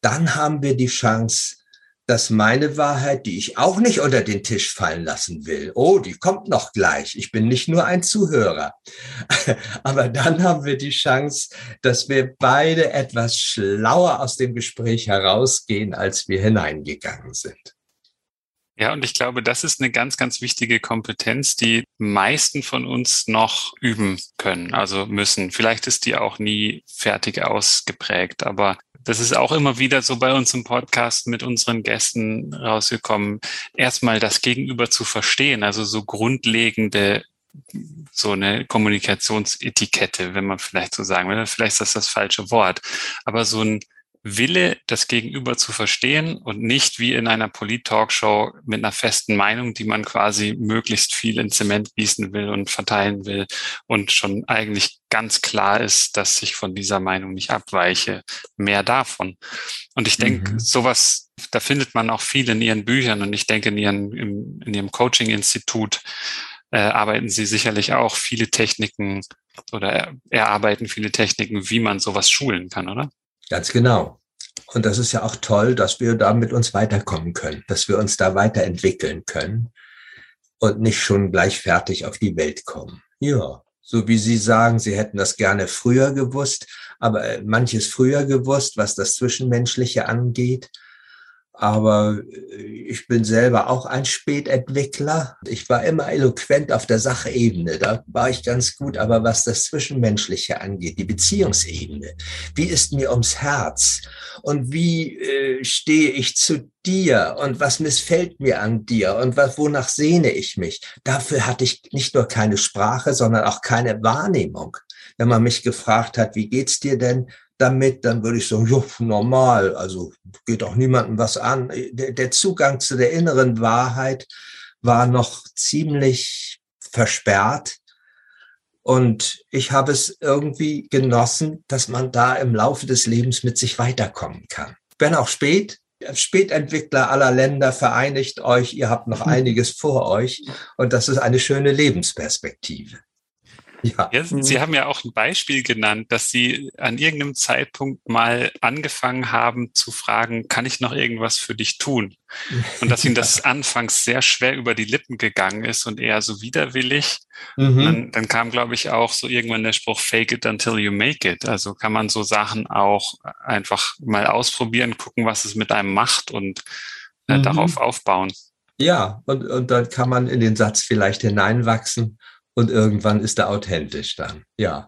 dann haben wir die Chance, dass meine Wahrheit, die ich auch nicht unter den Tisch fallen lassen will, oh, die kommt noch gleich. Ich bin nicht nur ein Zuhörer. Aber dann haben wir die Chance, dass wir beide etwas schlauer aus dem Gespräch herausgehen, als wir hineingegangen sind. Ja, und ich glaube, das ist eine ganz, ganz wichtige Kompetenz, die meisten von uns noch üben können, also müssen. Vielleicht ist die auch nie fertig ausgeprägt, aber das ist auch immer wieder so bei uns im Podcast mit unseren Gästen rausgekommen, erstmal das Gegenüber zu verstehen, also so grundlegende so eine Kommunikationsetikette, wenn man vielleicht so sagen will. Vielleicht ist das das falsche Wort, aber so ein Wille, das Gegenüber zu verstehen und nicht wie in einer Polit-Talkshow mit einer festen Meinung, die man quasi möglichst viel in Zement gießen will und verteilen will und schon eigentlich ganz klar ist, dass ich von dieser Meinung nicht abweiche. Mehr davon. Und ich denke, mhm. sowas, da findet man auch viel in ihren Büchern und ich denke, in, ihren, in, in ihrem Coaching-Institut äh, arbeiten sie sicherlich auch viele Techniken oder erarbeiten viele Techniken, wie man sowas schulen kann, oder? Ganz genau. Und das ist ja auch toll, dass wir da mit uns weiterkommen können, dass wir uns da weiterentwickeln können und nicht schon gleich fertig auf die Welt kommen. Ja, so wie Sie sagen, Sie hätten das gerne früher gewusst, aber manches früher gewusst, was das Zwischenmenschliche angeht. Aber äh, ich bin selber auch ein Spätentwickler. Ich war immer eloquent auf der Sachebene. Da war ich ganz gut. Aber was das Zwischenmenschliche angeht, die Beziehungsebene, wie ist mir ums Herz? Und wie äh, stehe ich zu dir? Und was missfällt mir an dir? Und was, wonach sehne ich mich? Dafür hatte ich nicht nur keine Sprache, sondern auch keine Wahrnehmung. Wenn man mich gefragt hat, wie geht's dir denn? Damit, dann würde ich sagen, jo, normal, also geht auch niemandem was an. Der, Zugang zu der inneren Wahrheit war noch ziemlich versperrt. Und ich habe es irgendwie genossen, dass man da im Laufe des Lebens mit sich weiterkommen kann. Wenn auch spät, Spätentwickler aller Länder vereinigt euch, ihr habt noch hm. einiges vor euch und das ist eine schöne Lebensperspektive. Ja. ja. Sie haben ja auch ein Beispiel genannt, dass Sie an irgendeinem Zeitpunkt mal angefangen haben zu fragen, kann ich noch irgendwas für dich tun? Und dass Ihnen das anfangs sehr schwer über die Lippen gegangen ist und eher so widerwillig. Mhm. Dann, dann, kam, glaube ich, auch so irgendwann der Spruch, fake it until you make it. Also kann man so Sachen auch einfach mal ausprobieren, gucken, was es mit einem macht und äh, mhm. darauf aufbauen. Ja, und, und dann kann man in den Satz vielleicht hineinwachsen und irgendwann ist er authentisch dann. Ja,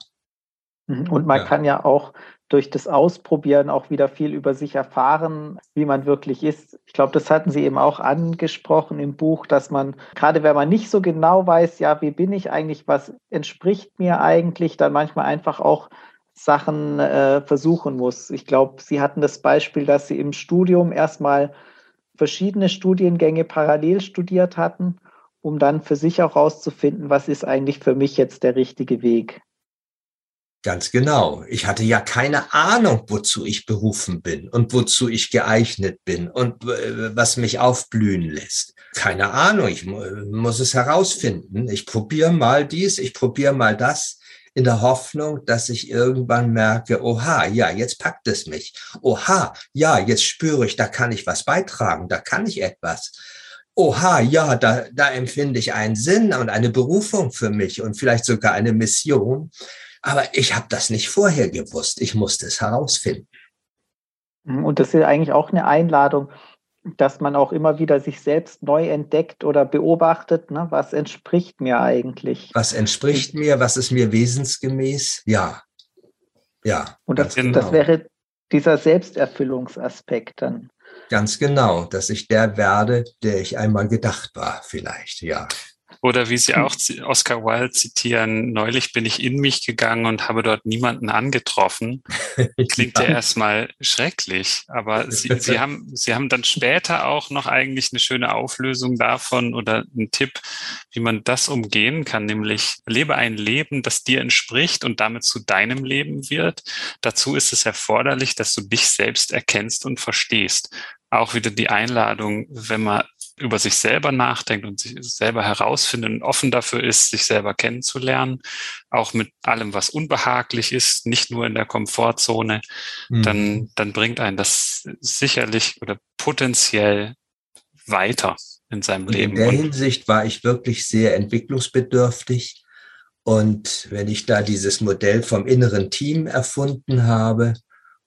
Mhm. Und man ja. kann ja auch durch das Ausprobieren auch wieder viel über sich erfahren, wie man wirklich ist. Ich glaube, das hatten Sie eben auch angesprochen im Buch, dass man, gerade wenn man nicht so genau weiß, ja, wie bin ich eigentlich, was entspricht mir eigentlich, dann manchmal einfach auch Sachen äh, versuchen muss. Ich glaube, Sie hatten das Beispiel, dass Sie im Studium erstmal verschiedene Studiengänge parallel studiert hatten, um dann für sich auch herauszufinden, was ist eigentlich für mich jetzt der richtige Weg. Ganz genau. Ich hatte ja keine Ahnung, wozu ich berufen bin und wozu ich geeignet bin und äh, was mich aufblühen lässt. Keine Ahnung. Ich muss es herausfinden. Ich probiere mal dies, ich probiere mal das in der Hoffnung, dass ich irgendwann merke, oha, ja, jetzt packt es mich. Oha, ja, jetzt spüre ich, da kann ich was beitragen, da kann ich etwas. Oha, ja, da, da empfinde ich einen Sinn und eine Berufung für mich und vielleicht sogar eine Mission. Aber ich habe das nicht vorher gewusst. Ich musste es herausfinden. Mhm, und das ist eigentlich auch eine Einladung, dass man auch immer wieder sich selbst neu entdeckt oder beobachtet, ne? was entspricht mir eigentlich? Was entspricht mir, was ist mir wesensgemäß? Ja. Ja. Und das, genau. das wäre dieser Selbsterfüllungsaspekt dann. Ganz genau, dass ich der werde, der ich einmal gedacht war, vielleicht, ja. Oder wie Sie auch Oscar Wilde zitieren, neulich bin ich in mich gegangen und habe dort niemanden angetroffen. Klingt ja, ja erstmal schrecklich, aber Sie, Sie, haben, Sie haben dann später auch noch eigentlich eine schöne Auflösung davon oder einen Tipp, wie man das umgehen kann, nämlich lebe ein Leben, das dir entspricht und damit zu deinem Leben wird. Dazu ist es erforderlich, dass du dich selbst erkennst und verstehst auch wieder die Einladung, wenn man über sich selber nachdenkt und sich selber herausfindet und offen dafür ist, sich selber kennenzulernen, auch mit allem, was unbehaglich ist, nicht nur in der Komfortzone, mhm. dann, dann bringt einen das sicherlich oder potenziell weiter in seinem und Leben. In der Hinsicht war ich wirklich sehr entwicklungsbedürftig. Und wenn ich da dieses Modell vom inneren Team erfunden habe,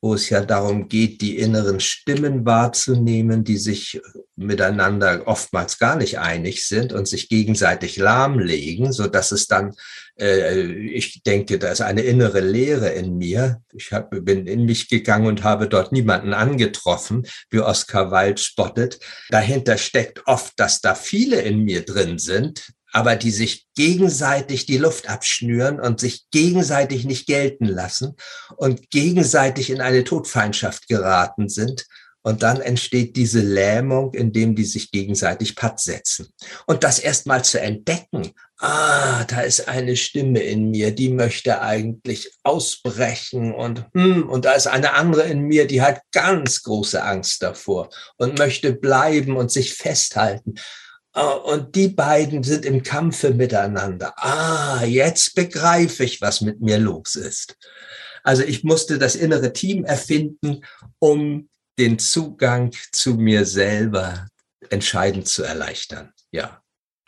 wo es ja darum geht, die inneren Stimmen wahrzunehmen, die sich miteinander oftmals gar nicht einig sind und sich gegenseitig lahmlegen, so dass es dann, äh, ich denke, da ist eine innere Leere in mir. Ich hab, bin in mich gegangen und habe dort niemanden angetroffen, wie Oscar Wilde spottet. Dahinter steckt oft, dass da viele in mir drin sind, aber die sich gegenseitig die Luft abschnüren und sich gegenseitig nicht gelten lassen und gegenseitig in eine Todfeindschaft geraten sind. Und dann entsteht diese Lähmung, indem die sich gegenseitig Patt setzen. Und das erstmal zu entdecken, ah, da ist eine Stimme in mir, die möchte eigentlich ausbrechen und, hm, und da ist eine andere in mir, die hat ganz große Angst davor und möchte bleiben und sich festhalten. Ah, und die beiden sind im Kampfe miteinander. Ah, jetzt begreife ich, was mit mir los ist. Also ich musste das innere Team erfinden, um den Zugang zu mir selber entscheidend zu erleichtern. Ja.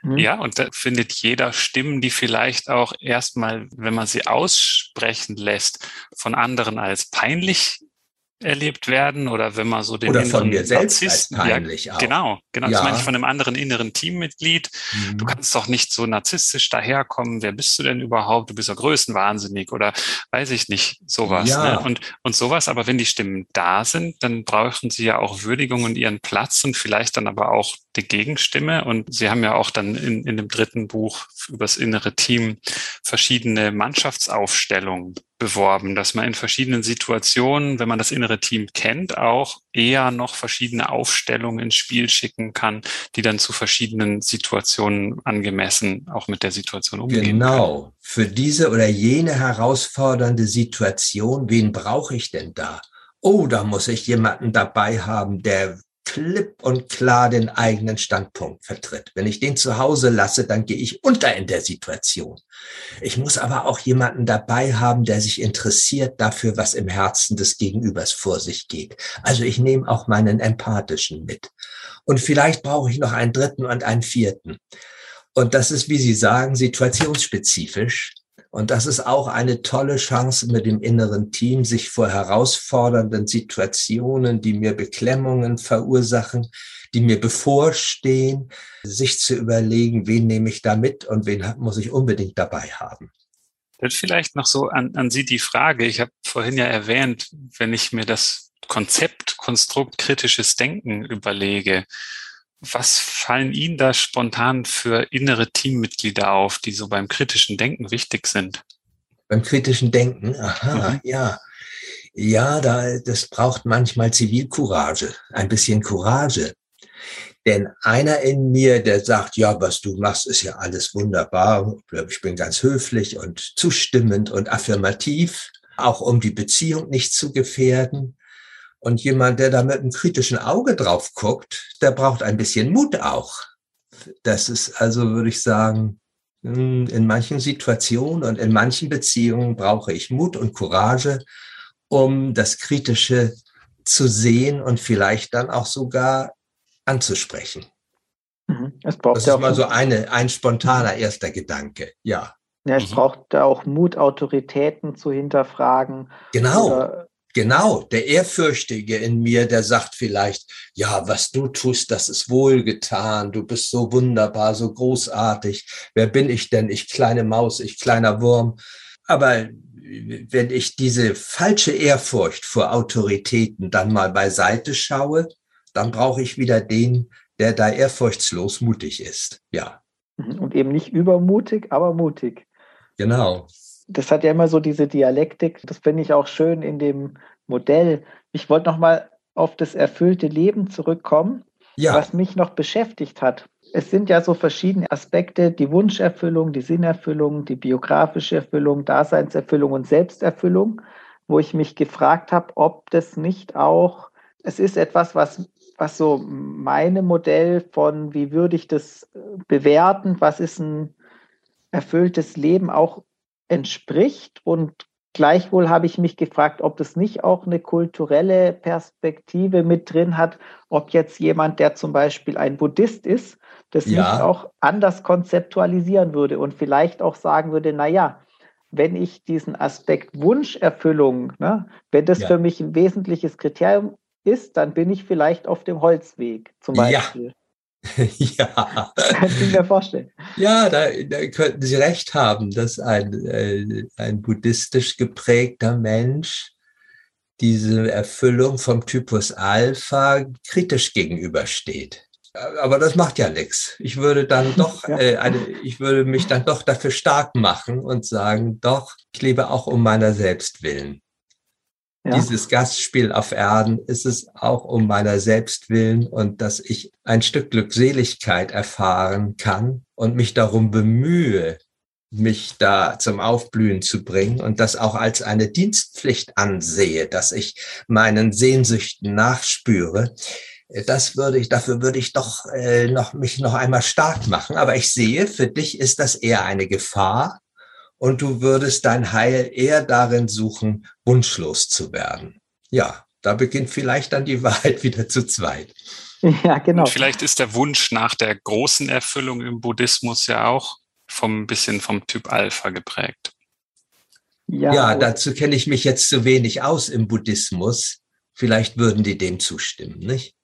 Mhm. Ja, und da findet jeder Stimmen, die vielleicht auch erstmal, wenn man sie aussprechen lässt, von anderen als peinlich erlebt werden oder wenn man so den oder von mir selbst Narzissten, peinlich ja, auch. genau genau ja. das meine ich von einem anderen inneren Teammitglied mhm. du kannst doch nicht so narzisstisch daherkommen wer bist du denn überhaupt du bist ja größenwahnsinnig oder weiß ich nicht sowas ja. ne? und und sowas aber wenn die Stimmen da sind dann brauchen sie ja auch Würdigung und ihren Platz und vielleicht dann aber auch die Gegenstimme und sie haben ja auch dann in, in dem dritten Buch übers innere Team verschiedene Mannschaftsaufstellungen beworben, dass man in verschiedenen Situationen, wenn man das innere Team kennt, auch eher noch verschiedene Aufstellungen ins Spiel schicken kann, die dann zu verschiedenen Situationen angemessen auch mit der Situation umgehen. Genau. Können. Für diese oder jene herausfordernde Situation, wen brauche ich denn da? Oh, da muss ich jemanden dabei haben, der klipp und klar den eigenen Standpunkt vertritt. Wenn ich den zu Hause lasse, dann gehe ich unter in der Situation. Ich muss aber auch jemanden dabei haben, der sich interessiert dafür, was im Herzen des Gegenübers vor sich geht. Also ich nehme auch meinen empathischen mit. Und vielleicht brauche ich noch einen dritten und einen vierten. Und das ist, wie Sie sagen, situationsspezifisch. Und das ist auch eine tolle Chance mit dem inneren Team, sich vor herausfordernden Situationen, die mir Beklemmungen verursachen, die mir bevorstehen, sich zu überlegen, wen nehme ich da mit und wen muss ich unbedingt dabei haben. Dann vielleicht noch so an, an Sie die Frage. Ich habe vorhin ja erwähnt, wenn ich mir das Konzept, Konstrukt kritisches Denken überlege, was fallen Ihnen da spontan für innere Teammitglieder auf, die so beim kritischen Denken wichtig sind? Beim kritischen Denken, aha, mhm. ja. Ja, da, das braucht manchmal Zivilcourage, ein bisschen Courage. Denn einer in mir, der sagt, ja, was du machst, ist ja alles wunderbar. Ich bin ganz höflich und zustimmend und affirmativ, auch um die Beziehung nicht zu gefährden. Und jemand, der da mit einem kritischen Auge drauf guckt, der braucht ein bisschen Mut auch. Das ist also, würde ich sagen, hm, in manchen Situationen und in manchen Beziehungen brauche ich Mut und Courage, um das Kritische zu sehen und vielleicht dann auch sogar anzusprechen. Mhm. Es braucht das ja ist mal so eine, ein spontaner erster Gedanke, ja. Ja, es mhm. braucht auch Mut, Autoritäten zu hinterfragen. Genau. Genau, der Ehrfürchtige in mir, der sagt vielleicht, ja, was du tust, das ist wohlgetan, du bist so wunderbar, so großartig. Wer bin ich denn? Ich kleine Maus, ich kleiner Wurm. Aber wenn ich diese falsche Ehrfurcht vor Autoritäten dann mal beiseite schaue, dann brauche ich wieder den, der da ehrfurchtslos mutig ist. Ja. Und eben nicht übermutig, aber mutig. Genau. Das hat ja immer so diese Dialektik. Das finde ich auch schön in dem Modell. Ich wollte noch mal auf das erfüllte Leben zurückkommen, ja. was mich noch beschäftigt hat. Es sind ja so verschiedene Aspekte, die Wunscherfüllung, die Sinnerfüllung, die biografische Erfüllung, Daseinserfüllung und Selbsterfüllung, wo ich mich gefragt habe, ob das nicht auch, es ist etwas, was, was so meinem Modell von, wie würde ich das bewerten, was ist ein erfülltes Leben auch entspricht und Gleichwohl habe ich mich gefragt, ob das nicht auch eine kulturelle Perspektive mit drin hat, ob jetzt jemand, der zum Beispiel ein Buddhist ist, das ja. nicht auch anders konzeptualisieren würde und vielleicht auch sagen würde, naja, wenn ich diesen Aspekt Wunscherfüllung, ne, wenn das ja. für mich ein wesentliches Kriterium ist, dann bin ich vielleicht auf dem Holzweg zum Beispiel. Ja. ja. Kann ich mir vorstellen. Ja, da, da, könnten Sie recht haben, dass ein, äh, ein buddhistisch geprägter Mensch diese Erfüllung vom Typus Alpha kritisch gegenübersteht. Aber das macht ja nichts. Ich würde dann doch, ja. äh, eine, ich würde mich dann doch dafür stark machen und sagen, doch, ich lebe auch um meiner selbst willen ja. dieses Gastspiel auf Erden ist es auch um meiner selbst willen und dass ich ein Stück Glückseligkeit erfahren kann und mich darum bemühe, mich da zum Aufblühen zu bringen und das auch als eine Dienstpflicht ansehe, dass ich meinen Sehnsüchten nachspüre. Das würde ich, dafür würde ich doch äh, noch, mich noch einmal stark machen. Aber ich sehe, für dich ist das eher eine Gefahr und du würdest dein Heil eher darin suchen, wunschlos zu werden. Ja, da beginnt vielleicht dann die Wahrheit wieder zu zweit. Ja, genau. Und vielleicht ist der Wunsch nach der großen Erfüllung im Buddhismus ja auch vom bisschen vom Typ Alpha geprägt. Ja, ja dazu kenne ich mich jetzt zu wenig aus im Buddhismus. Vielleicht würden die dem zustimmen, nicht?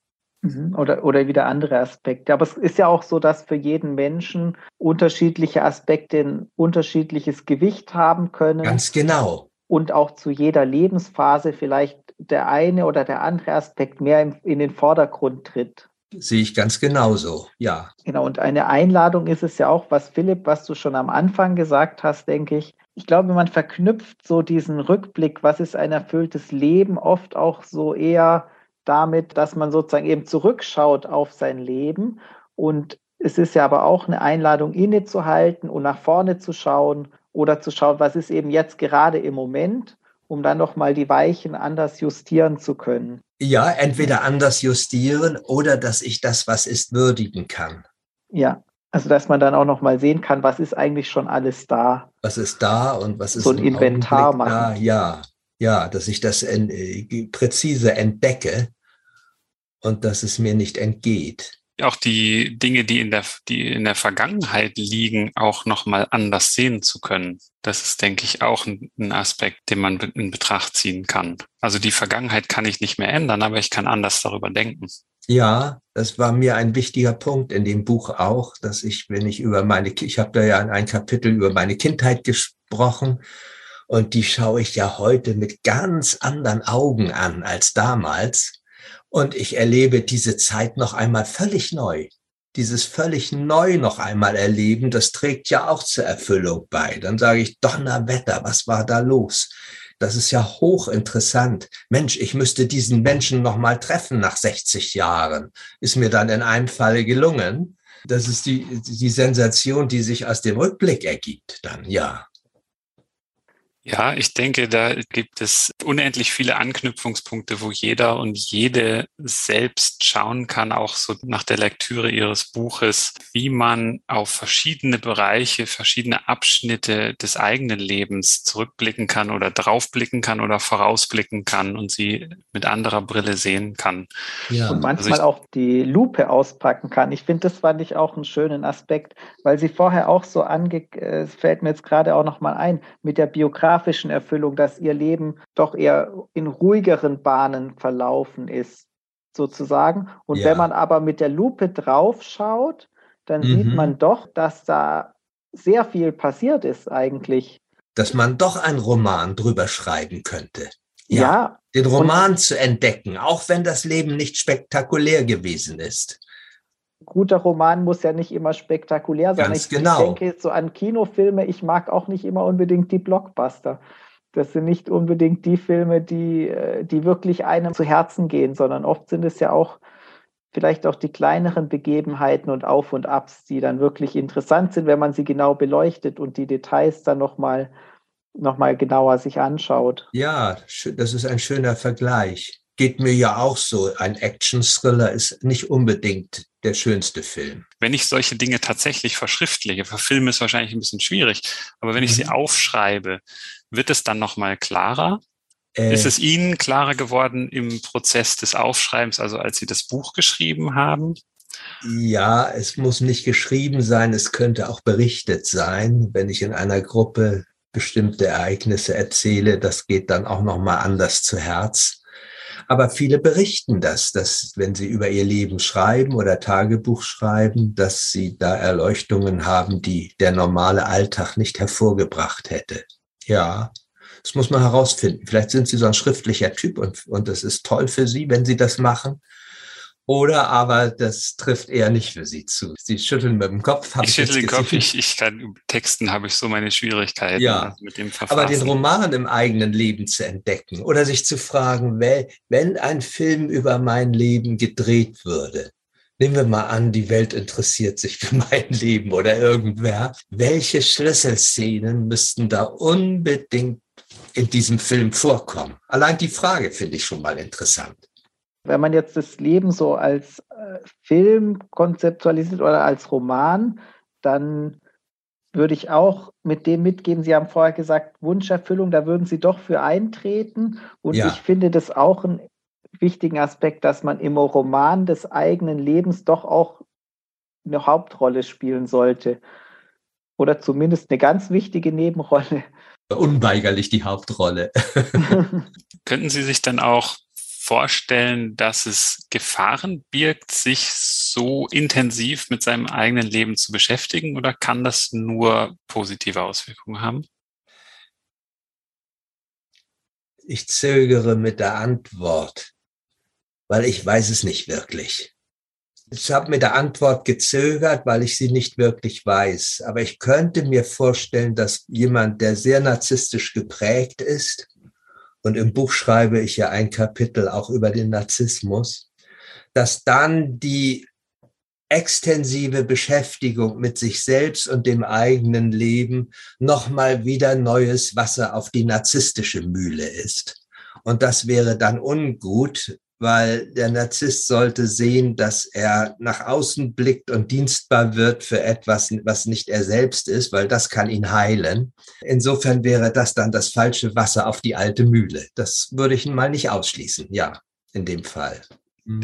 Mhm. Oder, oder wieder andere Aspekte. Aber es ist ja auch so, dass für jeden Menschen unterschiedliche Aspekte ein unterschiedliches Gewicht haben können. Ganz genau. Und auch zu jeder Lebensphase vielleicht der eine oder der andere Aspekt mehr in den Vordergrund tritt. Sehe ich ganz genauso, ja. Genau, und eine Einladung ist es ja auch, was Philipp, was du schon am Anfang gesagt hast, denke ich. Ich glaube, man verknüpft so diesen Rückblick, was ist ein erfülltes Leben, oft auch so eher damit, dass man sozusagen eben zurückschaut auf sein Leben. Und es ist ja aber auch eine Einladung, innezuhalten und nach vorne zu schauen oder zu schauen, was ist eben jetzt gerade im Moment, um dann nochmal die Weichen anders justieren zu können. Ja, entweder anders justieren oder dass ich das, was ist, würdigen kann. Ja, also dass man dann auch nochmal sehen kann, was ist eigentlich schon alles da. Was ist da und was ist so ein Inventar machen. Da? Ja, ja, dass ich das en, äh, präzise entdecke und dass es mir nicht entgeht. Auch die Dinge, die in der, die in der Vergangenheit liegen, auch nochmal anders sehen zu können. Das ist, denke ich, auch ein, ein Aspekt, den man in Betracht ziehen kann. Also die Vergangenheit kann ich nicht mehr ändern, aber ich kann anders darüber denken. Ja, das war mir ein wichtiger Punkt in dem Buch auch, dass ich, wenn ich über meine, ich habe da ja ein Kapitel über meine Kindheit gesprochen und die schaue ich ja heute mit ganz anderen Augen an als damals. Und ich erlebe diese Zeit noch einmal völlig neu. Dieses völlig neu noch einmal erleben, das trägt ja auch zur Erfüllung bei. Dann sage ich, Donnerwetter, was war da los? Das ist ja hochinteressant. Mensch, ich müsste diesen Menschen noch mal treffen nach 60 Jahren. Ist mir dann in einem Falle gelungen. Das ist die, die Sensation, die sich aus dem Rückblick ergibt dann, ja. Ja, ich denke, da gibt es unendlich viele Anknüpfungspunkte, wo jeder und jede selbst schauen kann, auch so nach der Lektüre ihres Buches, wie man auf verschiedene Bereiche, verschiedene Abschnitte des eigenen Lebens zurückblicken kann oder draufblicken kann oder vorausblicken kann und sie mit anderer Brille sehen kann. Ja. Und manchmal also ich, auch die Lupe auspacken kann. Ich finde, das fand ich auch einen schönen Aspekt, weil sie vorher auch so ange, äh, fällt mir jetzt gerade auch nochmal ein, mit der Biografie biografischen Erfüllung, dass ihr Leben doch eher in ruhigeren Bahnen verlaufen ist, sozusagen. Und ja. wenn man aber mit der Lupe draufschaut, dann mhm. sieht man doch, dass da sehr viel passiert ist eigentlich. Dass man doch einen Roman drüber schreiben könnte. Ja. ja. Den Roman zu entdecken, auch wenn das Leben nicht spektakulär gewesen ist guter Roman muss ja nicht immer spektakulär sein. Ganz ich genau. denke so an Kinofilme. Ich mag auch nicht immer unbedingt die Blockbuster. Das sind nicht unbedingt die Filme, die, äh, die wirklich einem zu Herzen gehen, sondern oft sind es ja auch vielleicht auch die kleineren Begebenheiten und Auf und Abs, die dann wirklich interessant sind, wenn man sie genau beleuchtet und die Details dann nochmal noch mal genauer sich anschaut. Ja, das ist ein schöner Vergleich geht mir ja auch so. Ein Action-Thriller ist nicht unbedingt der schönste Film. Wenn ich solche Dinge tatsächlich verschriftliche, verfilme ist wahrscheinlich ein bisschen schwierig, aber wenn ich sie mhm. aufschreibe, wird es dann nochmal klarer? Äh, ist es Ihnen klarer geworden im Prozess des Aufschreibens, also als Sie das Buch geschrieben haben? Ja, es muss nicht geschrieben sein, es könnte auch berichtet sein, wenn ich in einer Gruppe bestimmte Ereignisse erzähle, das geht dann auch nochmal anders zu Herz. Aber viele berichten das, dass wenn sie über ihr Leben schreiben oder Tagebuch schreiben, dass sie da Erleuchtungen haben, die der normale Alltag nicht hervorgebracht hätte. Ja, das muss man herausfinden. Vielleicht sind sie so ein schriftlicher Typ und, und das ist toll für sie, wenn sie das machen. Oder aber das trifft eher nicht für Sie zu. Sie schütteln mit dem Kopf. Ich, ich schüttel den Kopf. Ich, ich kann Texten habe ich so meine Schwierigkeiten ja, mit dem Verfassen. Aber den Roman im eigenen Leben zu entdecken oder sich zu fragen, wenn ein Film über mein Leben gedreht würde, nehmen wir mal an, die Welt interessiert sich für mein Leben oder irgendwer. Welche Schlüsselszenen müssten da unbedingt in diesem Film vorkommen? Allein die Frage finde ich schon mal interessant. Wenn man jetzt das Leben so als äh, Film konzeptualisiert oder als Roman, dann würde ich auch mit dem mitgeben, Sie haben vorher gesagt, Wunscherfüllung, da würden Sie doch für eintreten. Und ja. ich finde das auch einen wichtigen Aspekt, dass man im Roman des eigenen Lebens doch auch eine Hauptrolle spielen sollte. Oder zumindest eine ganz wichtige Nebenrolle. Unweigerlich die Hauptrolle. Könnten Sie sich dann auch vorstellen, dass es Gefahren birgt, sich so intensiv mit seinem eigenen Leben zu beschäftigen oder kann das nur positive Auswirkungen haben? Ich zögere mit der Antwort, weil ich weiß es nicht wirklich. Ich habe mit der Antwort gezögert, weil ich sie nicht wirklich weiß. Aber ich könnte mir vorstellen, dass jemand, der sehr narzisstisch geprägt ist, und im Buch schreibe ich ja ein Kapitel auch über den Narzissmus, dass dann die extensive Beschäftigung mit sich selbst und dem eigenen Leben nochmal wieder neues Wasser auf die narzisstische Mühle ist. Und das wäre dann ungut, weil der Narzisst sollte sehen, dass er nach außen blickt und dienstbar wird für etwas, was nicht er selbst ist, weil das kann ihn heilen. Insofern wäre das dann das falsche Wasser auf die alte Mühle. Das würde ich mal nicht ausschließen, ja, in dem Fall.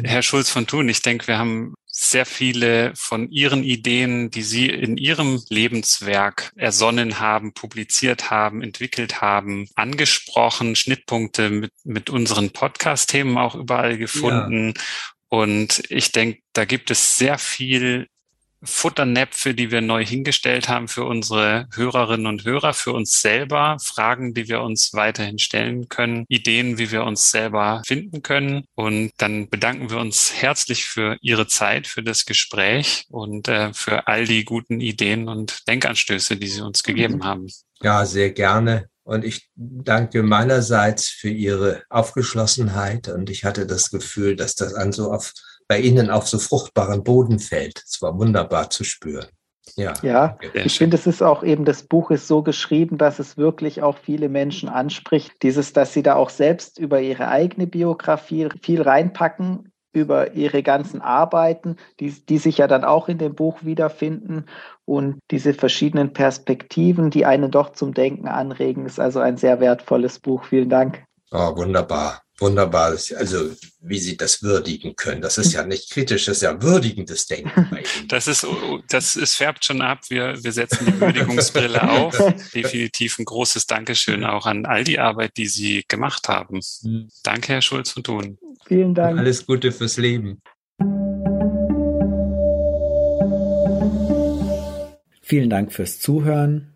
Herr Schulz von Thun, ich denke, wir haben sehr viele von Ihren Ideen, die Sie in Ihrem Lebenswerk ersonnen haben, publiziert haben, entwickelt haben, angesprochen, Schnittpunkte mit, mit unseren Podcast-Themen auch überall gefunden. Ja. Und ich denke, da gibt es sehr viel Futternäpfe, die wir neu hingestellt haben für unsere Hörerinnen und Hörer, für uns selber, Fragen, die wir uns weiterhin stellen können, Ideen, wie wir uns selber finden können. Und dann bedanken wir uns herzlich für Ihre Zeit, für das Gespräch und äh, für all die guten Ideen und Denkanstöße, die Sie uns gegeben mhm. haben. Ja, sehr gerne. Und ich danke meinerseits für Ihre Aufgeschlossenheit. Und ich hatte das Gefühl, dass das an so auf bei Ihnen auf so fruchtbaren Boden fällt. Es war wunderbar zu spüren. Ja, ja ich finde, es ist auch eben, das Buch ist so geschrieben, dass es wirklich auch viele Menschen anspricht. Dieses, dass sie da auch selbst über ihre eigene Biografie viel reinpacken, über ihre ganzen Arbeiten, die, die sich ja dann auch in dem Buch wiederfinden und diese verschiedenen Perspektiven, die einen doch zum Denken anregen, ist also ein sehr wertvolles Buch. Vielen Dank. Oh, wunderbar wunderbar, also wie Sie das würdigen können. Das ist ja nicht kritisch, das ist ja würdigendes Denken bei Ihnen. Das ist, das ist färbt schon ab. Wir, wir setzen die Würdigungsbrille auf. Definitiv ein großes Dankeschön auch an all die Arbeit, die Sie gemacht haben. Mhm. Danke, Herr Schulz von Thun. Vielen Dank. Und alles Gute fürs Leben. Vielen Dank fürs Zuhören.